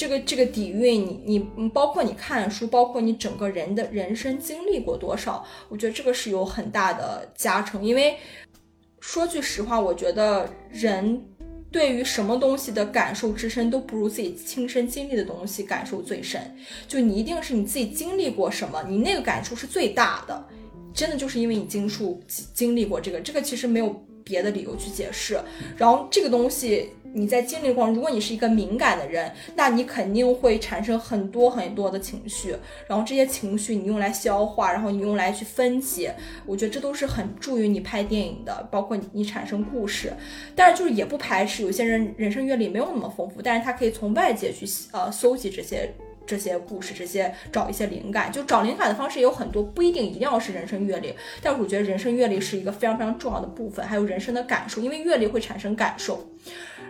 Speaker 2: 这个这个底蕴，你你包括你看书，包括你整个人的人生经历过多少，我觉得这个是有很大的加成。因为说句实话，我觉得人对于什么东西的感受之深，都不如自己亲身经历的东西感受最深。就你一定是你自己经历过什么，你那个感触是最大的。真的就是因为你经历经历过这个，这个其实没有别的理由去解释。然后这个东西。你在经历过，如果你是一个敏感的人，那你肯定会产生很多很多的情绪，然后这些情绪你用来消化，然后你用来去分析，我觉得这都是很助于你拍电影的，包括你产生故事。但是就是也不排斥有些人人生阅历没有那么丰富，但是他可以从外界去呃搜集这些。这些故事，这些找一些灵感。就找灵感的方式有很多，不一定一定要是人生阅历，但是我觉得人生阅历是一个非常非常重要的部分，还有人生的感受，因为阅历会产生感受。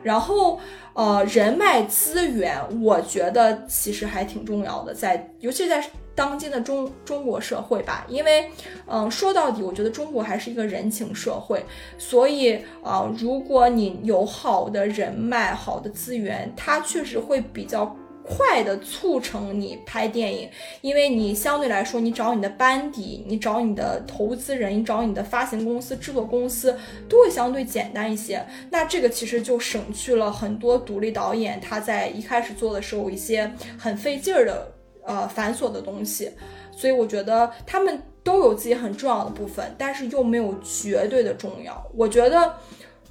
Speaker 2: 然后，呃，人脉资源，我觉得其实还挺重要的，在尤其在当今的中中国社会吧，因为，嗯，说到底，我觉得中国还是一个人情社会，所以，啊，如果你有好的人脉、好的资源，它确实会比较。快的促成你拍电影，因为你相对来说，你找你的班底，你找你的投资人，你找你的发行公司、制作公司，都会相对简单一些。那这个其实就省去了很多独立导演他在一开始做的时候一些很费劲儿的呃繁琐的东西。所以我觉得他们都有自己很重要的部分，但是又没有绝对的重要。我觉得。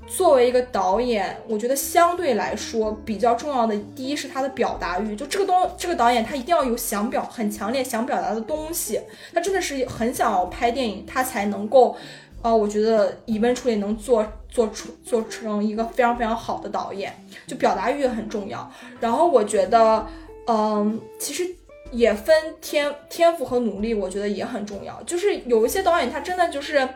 Speaker 2: 作为一个导演，我觉得相对来说比较重要的，第一是他的表达欲，就这个东这个导演他一定要有想表很强烈想表达的东西，他真的是很想要拍电影，他才能够，呃，我觉得以温处理能做做出做成一个非常非常好的导演，就表达欲很重要。然后我觉得，嗯，其实也分天天赋和努力，我觉得也很重要。就是有一些导演他真的就是。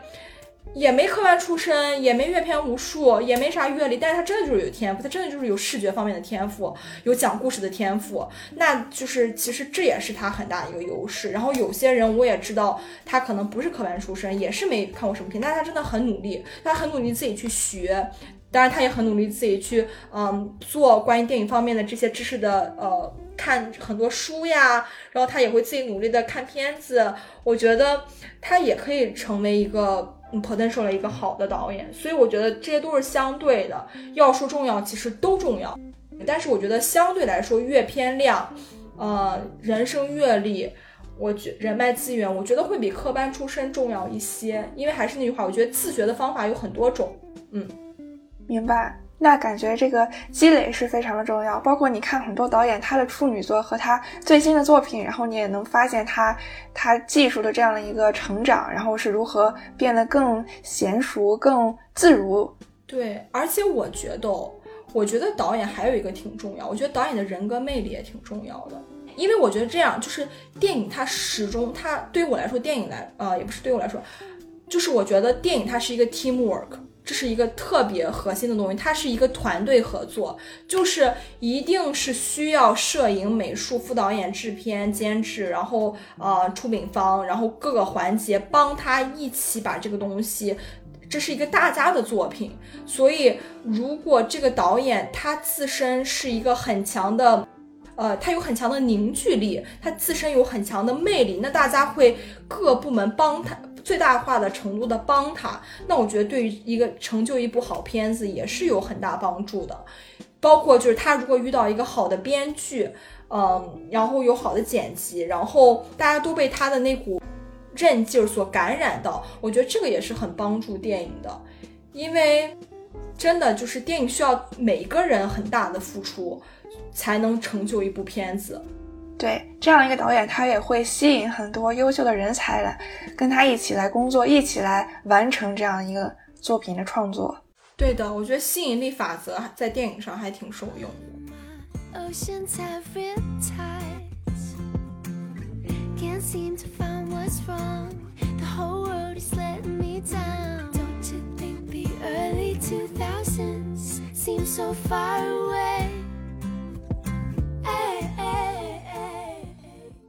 Speaker 2: 也没科班出身，也没阅片无数，也没啥阅历，但是他真的就是有天赋，他真的就是有视觉方面的天赋，有讲故事的天赋，那就是其实这也是他很大一个优势。然后有些人我也知道，他可能不是科班出身，也是没看过什么片，但是他真的很努力，他很努力自己去学，当然他也很努力自己去嗯做关于电影方面的这些知识的呃看很多书呀，然后他也会自己努力的看片子，我觉得他也可以成为一个。Potential 了一个好的导演，所以我觉得这些都是相对的。要说重要，其实都重要，但是我觉得相对来说，阅片量，呃，人生阅历，我觉人脉资源，我觉得会比科班出身重要一些。因为还是那句话，我觉得自学的方法有很多种。嗯，
Speaker 1: 明白。那感觉这个积累是非常的重要，包括你看很多导演他的处女作和他最新的作品，然后你也能发现他他技术的这样的一个成长，然后是如何变得更娴熟、更自如。
Speaker 2: 对，而且我觉得，我觉得导演还有一个挺重要，我觉得导演的人格魅力也挺重要的，因为我觉得这样就是电影它始终它对于我来说，电影来呃也不是对我来说，就是我觉得电影它是一个 teamwork。这是一个特别核心的东西，它是一个团队合作，就是一定是需要摄影、美术、副导演、制片、监制，然后呃出品方，然后各个环节帮他一起把这个东西，这是一个大家的作品。所以，如果这个导演他自身是一个很强的，呃，他有很强的凝聚力，他自身有很强的魅力，那大家会各部门帮他。最大化的程度的帮他，那我觉得对于一个成就一部好片子也是有很大帮助的。包括就是他如果遇到一个好的编剧，嗯，然后有好的剪辑，然后大家都被他的那股韧劲儿所感染到，我觉得这个也是很帮助电影的。因为真的就是电影需要每一个人很大的付出，才能成就一部片子。
Speaker 1: 对这样一个导演，他也会吸引很多优秀的人才来跟他一起来工作，一起来完成这样一个作品的创作。
Speaker 2: 对的，我觉得吸引力法则在电影上还挺受用的。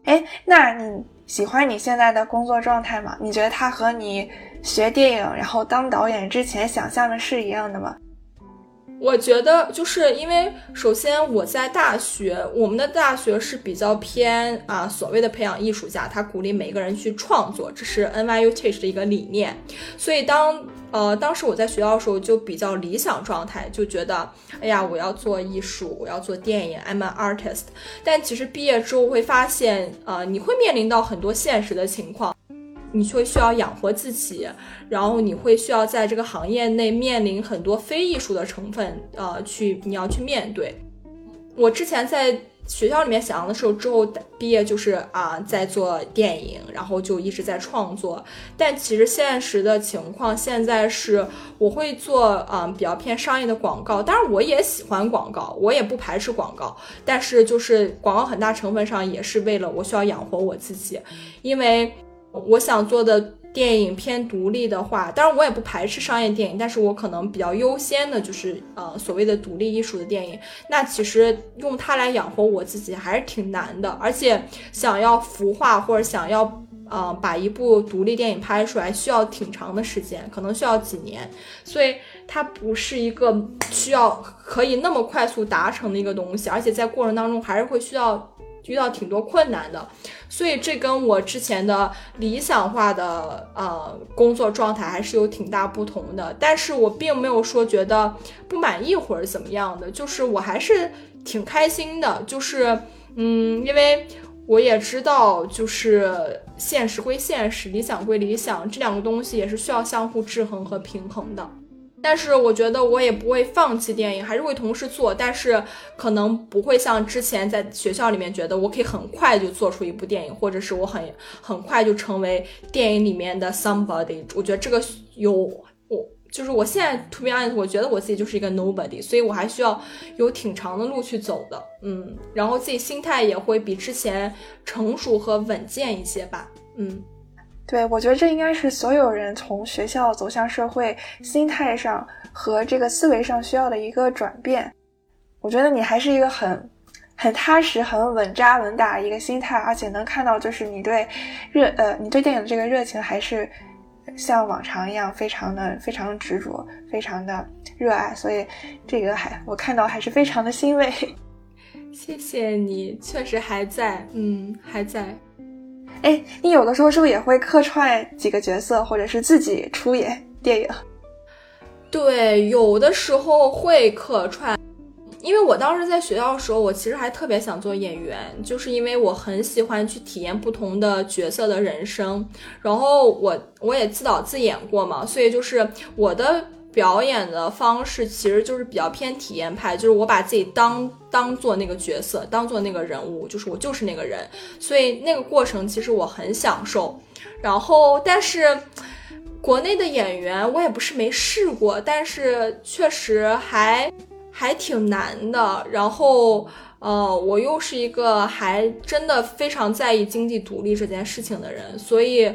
Speaker 1: 哎，那你喜欢你现在的工作状态吗？你觉得他和你学电影然后当导演之前想象的是一样的吗？
Speaker 2: 我觉得就是因为，首先我在大学，我们的大学是比较偏啊所谓的培养艺术家，他鼓励每个人去创作，这是 NYU Teach 的一个理念。所以当呃当时我在学校的时候就比较理想状态，就觉得哎呀我要做艺术，我要做电影，I'm an artist。但其实毕业之后会发现，呃你会面临到很多现实的情况。你会需要养活自己，然后你会需要在这个行业内面临很多非艺术的成分，呃，去你要去面对。我之前在学校里面想象的时候，之后毕业就是啊，在做电影，然后就一直在创作。但其实现实的情况现在是，我会做啊比较偏商业的广告，当然我也喜欢广告，我也不排斥广告。但是就是广告很大成分上也是为了我需要养活我自己，因为我想做的。电影偏独立的话，当然我也不排斥商业电影，但是我可能比较优先的就是呃所谓的独立艺术的电影。那其实用它来养活我自己还是挺难的，而且想要孵化或者想要呃把一部独立电影拍出来，需要挺长的时间，可能需要几年，所以它不是一个需要可以那么快速达成的一个东西，而且在过程当中还是会需要。遇到挺多困难的，所以这跟我之前的理想化的呃工作状态还是有挺大不同的。但是我并没有说觉得不满意或者怎么样的，就是我还是挺开心的。就是嗯，因为我也知道，就是现实归现实，理想归理想，这两个东西也是需要相互制衡和平衡的。但是我觉得我也不会放弃电影，还是会同时做，但是可能不会像之前在学校里面觉得我可以很快就做出一部电影，或者是我很很快就成为电影里面的 somebody。我觉得这个有我就是我现在 to be honest，我觉得我自己就是一个 nobody，所以我还需要有挺长的路去走的，嗯，然后自己心态也会比之前成熟和稳健一些吧，嗯。
Speaker 1: 对，我觉得这应该是所有人从学校走向社会，心态上和这个思维上需要的一个转变。我觉得你还是一个很、很踏实、很稳扎稳打一个心态，而且能看到就是你对热呃，你对电影的这个热情还是像往常一样非常的、非常执着、非常的热爱。所以这个还我看到还是非常的欣慰。
Speaker 2: 谢谢你，确实还在，嗯，还在。
Speaker 1: 哎，你有的时候是不是也会客串几个角色，或者是自己出演电影？
Speaker 2: 对，有的时候会客串。因为我当时在学校的时候，我其实还特别想做演员，就是因为我很喜欢去体验不同的角色的人生。然后我我也自导自演过嘛，所以就是我的。表演的方式其实就是比较偏体验派，就是我把自己当当做那个角色，当做那个人物，就是我就是那个人，所以那个过程其实我很享受。然后，但是国内的演员我也不是没试过，但是确实还还挺难的。然后，呃，我又是一个还真的非常在意经济独立这件事情的人，所以。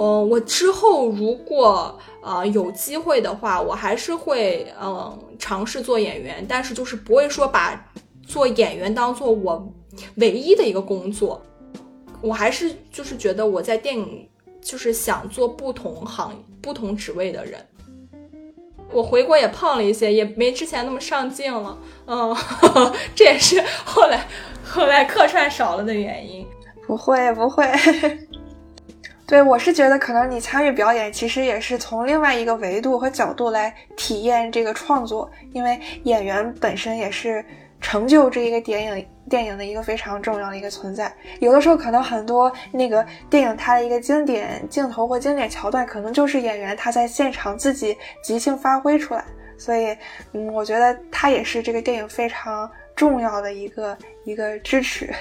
Speaker 2: 嗯，我之后如果呃有机会的话，我还是会嗯尝试做演员，但是就是不会说把做演员当做我唯一的一个工作。我还是就是觉得我在电影就是想做不同行不同职位的人。我回国也胖了一些，也没之前那么上镜了。嗯，这也是后来后来客串少了的原因。
Speaker 1: 不会不会。对，我是觉得可能你参与表演，其实也是从另外一个维度和角度来体验这个创作，因为演员本身也是成就这一个电影电影的一个非常重要的一个存在。有的时候可能很多那个电影它的一个经典镜头或经典桥段，可能就是演员他在现场自己即兴发挥出来。所以，嗯，我觉得他也是这个电影非常重要的一个一个支持。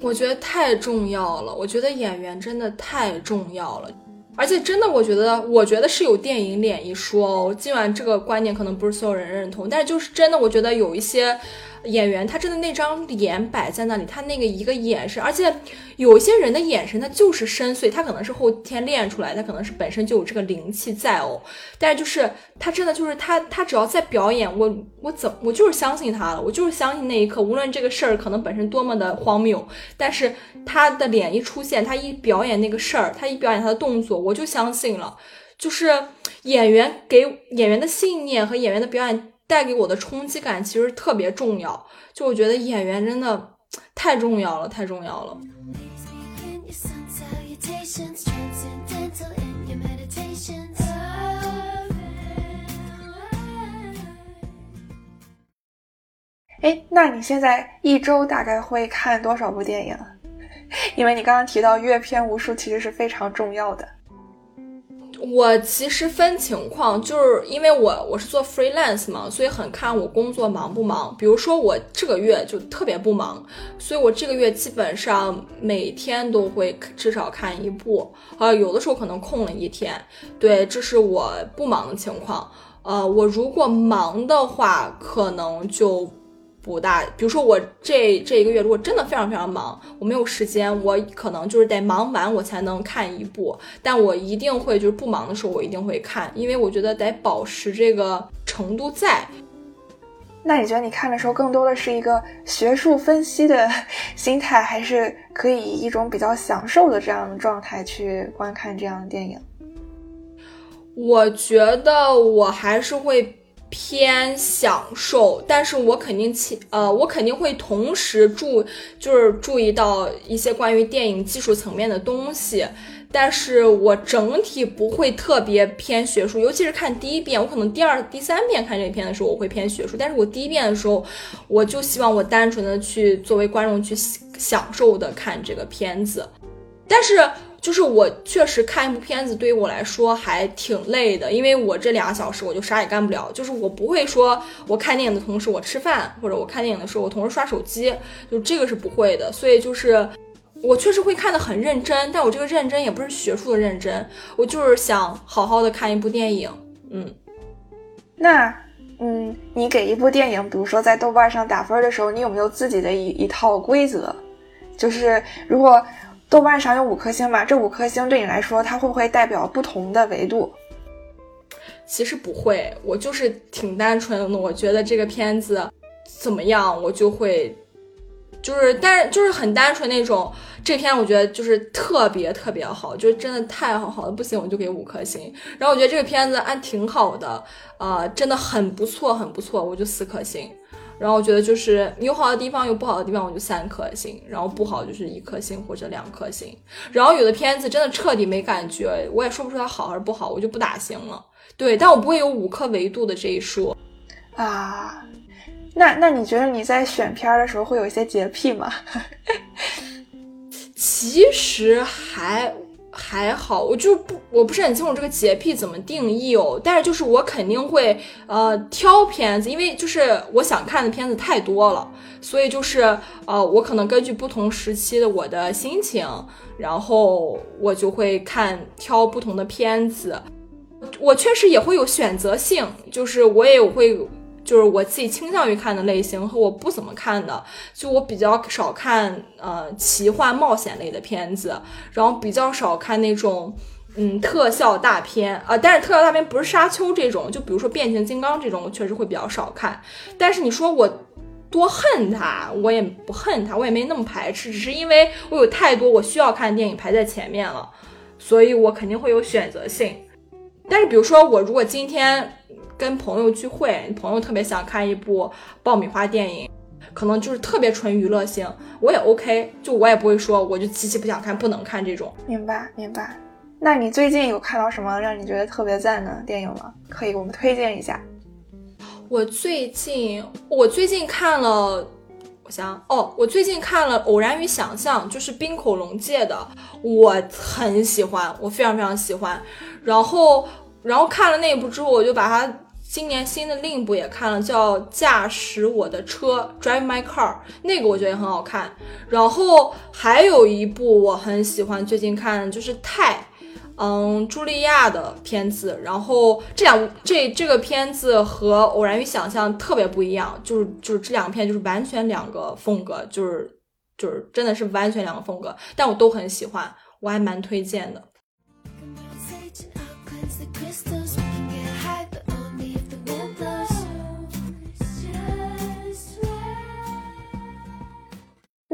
Speaker 2: 我觉得太重要了，我觉得演员真的太重要了，而且真的，我觉得，我觉得是有电影脸一说哦。今晚这个观点可能不是所有人认同，但是就是真的，我觉得有一些。演员他真的那张脸摆在那里，他那个一个眼神，而且有些人的眼神他就是深邃，他可能是后天练出来，他可能是本身就有这个灵气在哦。但是就是他真的就是他，他只要在表演，我我怎我就是相信他了，我就是相信那一刻，无论这个事儿可能本身多么的荒谬，但是他的脸一出现，他一表演那个事儿，他一表演他的动作，我就相信了。就是演员给演员的信念和演员的表演。带给我的冲击感其实特别重要，就我觉得演员真的太重要了，太重要了。
Speaker 1: 哎，那你现在一周大概会看多少部电影？因为你刚刚提到阅片无数，其实是非常重要的。
Speaker 2: 我其实分情况，就是因为我我是做 freelance 嘛，所以很看我工作忙不忙。比如说我这个月就特别不忙，所以我这个月基本上每天都会至少看一部，啊，有的时候可能空了一天。对，这是我不忙的情况。呃，我如果忙的话，可能就。不大，比如说我这这一个月如果真的非常非常忙，我没有时间，我可能就是得忙完我才能看一部，但我一定会就是不忙的时候我一定会看，因为我觉得得保持这个程度在。
Speaker 1: 那你觉得你看的时候更多的是一个学术分析的心态，还是可以以一种比较享受的这样的状态去观看这样的电影？
Speaker 2: 我觉得我还是会。偏享受，但是我肯定呃，我肯定会同时注就是注意到一些关于电影技术层面的东西，但是我整体不会特别偏学术，尤其是看第一遍，我可能第二、第三遍看这个片的时候我会偏学术，但是我第一遍的时候，我就希望我单纯的去作为观众去享受的看这个片子，但是。就是我确实看一部片子对于我来说还挺累的，因为我这两个小时我就啥也干不了。就是我不会说我看电影的同时我吃饭，或者我看电影的时候我同时刷手机，就这个是不会的。所以就是我确实会看得很认真，但我这个认真也不是学术的认真，我就是想好好的看一部电影。嗯，
Speaker 1: 那嗯，你给一部电影，比如说在豆瓣上打分的时候，你有没有自己的一一套规则？就是如果。豆瓣上有五颗星吧？这五颗星对你来说，它会不会代表不同的维度？
Speaker 2: 其实不会，我就是挺单纯的。我觉得这个片子怎么样，我就会就是，但是就是很单纯那种。这片我觉得就是特别特别好，就是真的太好好了，不行我就给五颗星。然后我觉得这个片子按挺好的，呃，真的很不错，很不错，我就四颗星。然后我觉得就是有好的地方，有不好的地方，我就三颗星。然后不好就是一颗星或者两颗星。然后有的片子真的彻底没感觉，我也说不出它好还是不好，我就不打星了。对，但我不会有五颗维度的这一说。
Speaker 1: 啊，那那你觉得你在选片的时候会有一些洁癖吗？
Speaker 2: 其实还。还好，我就不我不是很清楚这个洁癖怎么定义哦。但是就是我肯定会呃挑片子，因为就是我想看的片子太多了，所以就是呃我可能根据不同时期的我的心情，然后我就会看挑不同的片子。我确实也会有选择性，就是我也会。就是我自己倾向于看的类型和我不怎么看的，就我比较少看呃奇幻冒险类的片子，然后比较少看那种嗯特效大片啊，但是特效大片不是沙丘这种，就比如说变形金刚这种，我确实会比较少看。但是你说我多恨它，我也不恨它，我也没那么排斥，只是因为我有太多我需要看的电影排在前面了，所以我肯定会有选择性。但是比如说我如果今天。跟朋友聚会，朋友特别想看一部爆米花电影，可能就是特别纯娱乐性，我也 OK，就我也不会说我就极其不想看，不能看这种。
Speaker 1: 明白明白。那你最近有看到什么让你觉得特别赞的电影吗？可以给我们推荐一下。
Speaker 2: 我最近我最近看了，我想哦，我最近看了《偶然与想象》，就是冰口龙介的，我很喜欢，我非常非常喜欢。然后然后看了那一部之后，我就把它。今年新的另一部也看了，叫《驾驶我的车》（Drive My Car），那个我觉得也很好看。然后还有一部我很喜欢，最近看就是泰，嗯，茱莉亚的片子。然后这两这这个片子和《偶然与想象》特别不一样，就是就是这两片就是完全两个风格，就是就是真的是完全两个风格，但我都很喜欢，我还蛮推荐的。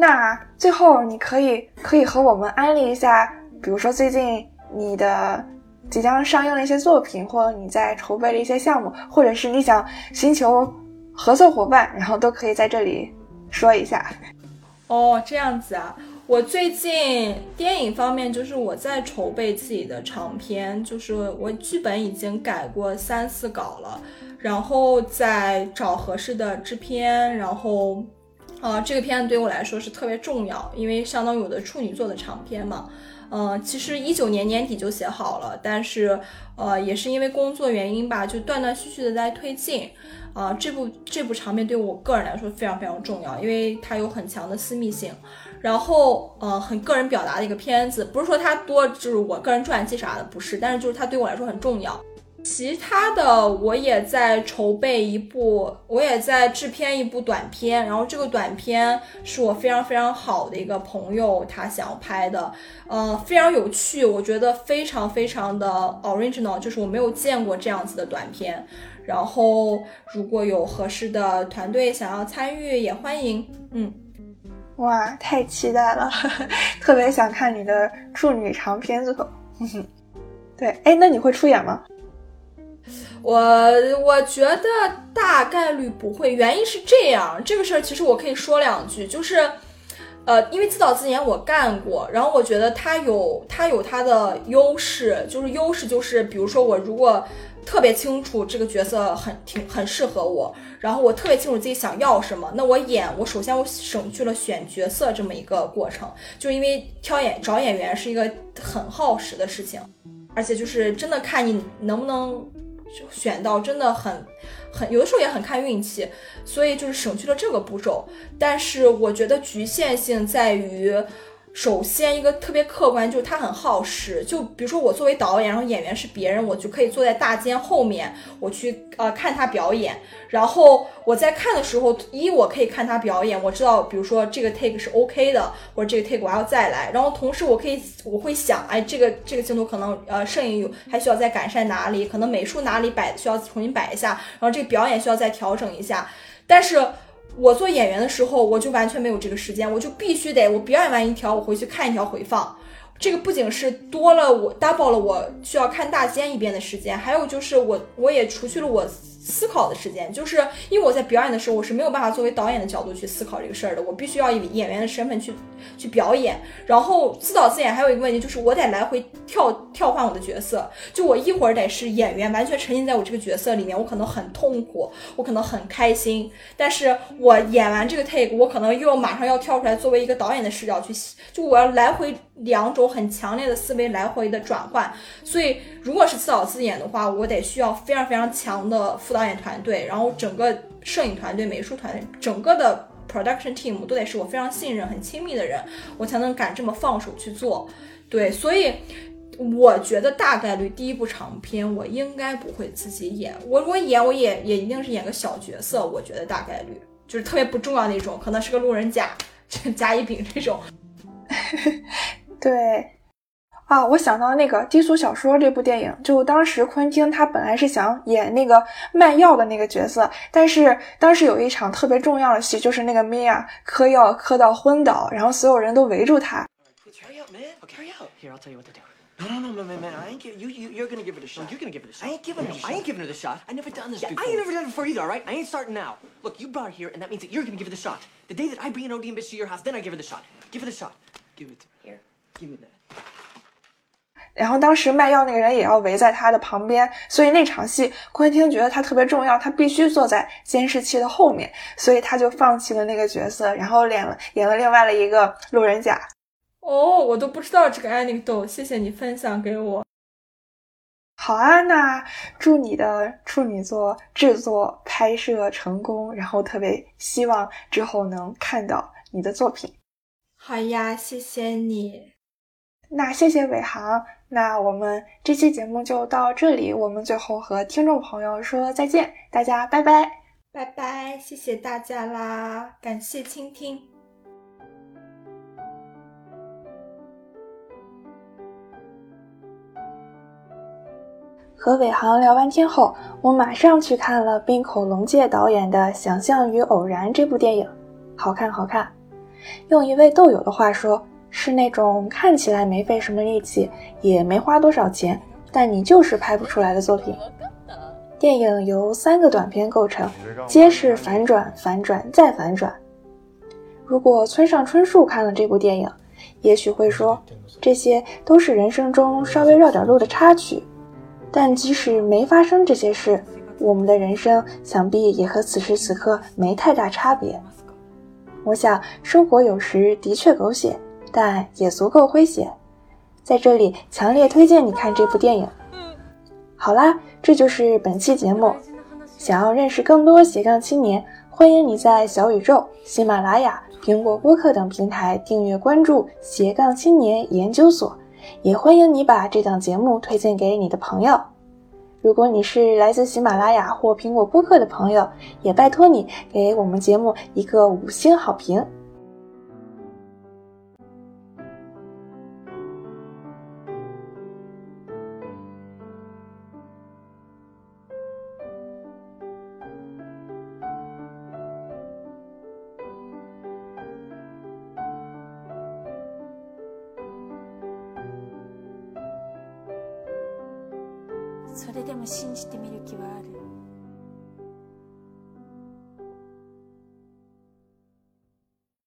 Speaker 1: 那最后，你可以可以和我们安利一下，比如说最近你的即将上映的一些作品，或者你在筹备的一些项目，或者是你想寻求合作伙伴，然后都可以在这里说一下。
Speaker 2: 哦，这样子啊，我最近电影方面就是我在筹备自己的长片，就是我剧本已经改过三四稿了，然后再找合适的制片，然后。啊，这个片子对我来说是特别重要，因为相当于我的处女座的长篇嘛。嗯，其实一九年年底就写好了，但是呃，也是因为工作原因吧，就断断续续的在推进。啊，这部这部长片对我个人来说非常非常重要，因为它有很强的私密性，然后呃，很个人表达的一个片子，不是说它多就是我个人传记啥的，不是，但是就是它对我来说很重要。其他的我也在筹备一部，我也在制片一部短片，然后这个短片是我非常非常好的一个朋友他想要拍的，呃，非常有趣，我觉得非常非常的 original，就是我没有见过这样子的短片。然后如果有合适的团队想要参与，也欢迎。嗯，
Speaker 1: 哇，太期待了，特别想看你的处女长片作。对，哎，那你会出演吗？
Speaker 2: 我我觉得大概率不会，原因是这样，这个事儿其实我可以说两句，就是，呃，因为自导自演我干过，然后我觉得他有他有他的优势，就是优势就是，比如说我如果特别清楚这个角色很挺很适合我，然后我特别清楚自己想要什么，那我演我首先我省去了选角色这么一个过程，就因为挑演找演员是一个很耗时的事情，而且就是真的看你能不能。选到真的很，很有的时候也很看运气，所以就是省去了这个步骤。但是我觉得局限性在于。首先，一个特别客观，就是它很耗时。就比如说，我作为导演，然后演员是别人，我就可以坐在大间后面，我去呃看他表演。然后我在看的时候，一我可以看他表演，我知道，比如说这个 take 是 OK 的，或者这个 take 我要再来。然后同时，我可以我会想，哎，这个这个镜头可能呃摄影有还需要再改善哪里，可能美术哪里摆需要重新摆一下，然后这个表演需要再调整一下。但是。我做演员的时候，我就完全没有这个时间，我就必须得我表演完一条，我回去看一条回放。这个不仅是多了我 double 了我需要看大间一遍的时间，还有就是我我也除去了我。思考的时间，就是因为我在表演的时候，我是没有办法作为导演的角度去思考这个事儿的，我必须要以演员的身份去去表演。然后自导自演还有一个问题，就是我得来回跳跳换我的角色，就我一会儿得是演员，完全沉浸在我这个角色里面，我可能很痛苦，我可能很开心，但是我演完这个 take，我可能又马上要跳出来，作为一个导演的视角去，就我要来回两种很强烈的思维来回的转换。所以如果是自导自演的话，我得需要非常非常强的副。导演团队，然后整个摄影团队、美术团队，整个的 production team 都得是我非常信任、很亲密的人，我才能敢这么放手去做。对，所以我觉得大概率第一部长片我应该不会自己演，我如果演，我也也一定是演个小角色。我觉得大概率就是特别不重要那种，可能是个路人甲、甲乙丙这种。
Speaker 1: 对。啊，我想到那个《低俗小说》这部电影，就当时昆汀他本来是想演那个卖药的那个角色，但是当时有一场特别重要的戏，就是那个米娅嗑药嗑到昏倒，然后所有人都围住他。
Speaker 7: No, no, no, man, man, I ain't give you. you you're gonna give it a shot. No, you're gonna give it a shot. I ain't giving a shot I ain't giving the shot. I never done this. Yeah, before. I ain't never done it before either. All right, I ain't starting now. Look, you brought her here, and that means that you're gonna give it the shot. The day that I bring an OD bitch to your house, then I give her the shot. Give her the shot. Give it
Speaker 1: 然后当时卖药那个人也要围在他的旁边，所以那场戏昆汀觉得他特别重要，他必须坐在监视器的后面，所以他就放弃了那个角色，然后演了演了另外的一个路人甲。
Speaker 2: 哦，我都不知道这个 anecdote，谢谢你分享给我。
Speaker 1: 好啊，那祝你的处女作制作拍摄成功，然后特别希望之后能看到你的作品。
Speaker 2: 好呀，谢谢你。
Speaker 1: 那谢谢伟航。那我们这期节目就到这里，我们最后和听众朋友说再见，大家拜拜，
Speaker 2: 拜拜，谢谢大家啦，感谢倾听。
Speaker 1: 和伟航聊完天后，我马上去看了滨口龙介导演的《想象与偶然》这部电影，好看，好看。用一位豆友的话说。是那种看起来没费什么力气，也没花多少钱，但你就是拍不出来的作品。电影由三个短片构成，皆是反转、反转再反转。如果村上春树看了这部电影，也许会说这些都是人生中稍微绕点路的插曲。但即使没发生这些事，我们的人生想必也和此时此刻没太大差别。我想，生活有时的确狗血，但也足够诙谐。在这里，强烈推荐你看这部电影。好啦，这就是本期节目。想要认识更多斜杠青年，欢迎你在小宇宙、喜马拉雅、苹果播客等平台订阅关注斜杠青年研究所，也欢迎你把这档节目推荐给你的朋友。如果你是来自喜马拉雅或苹果播客的朋友，也拜托你给我们节目一个五星好评。
Speaker 8: 信じて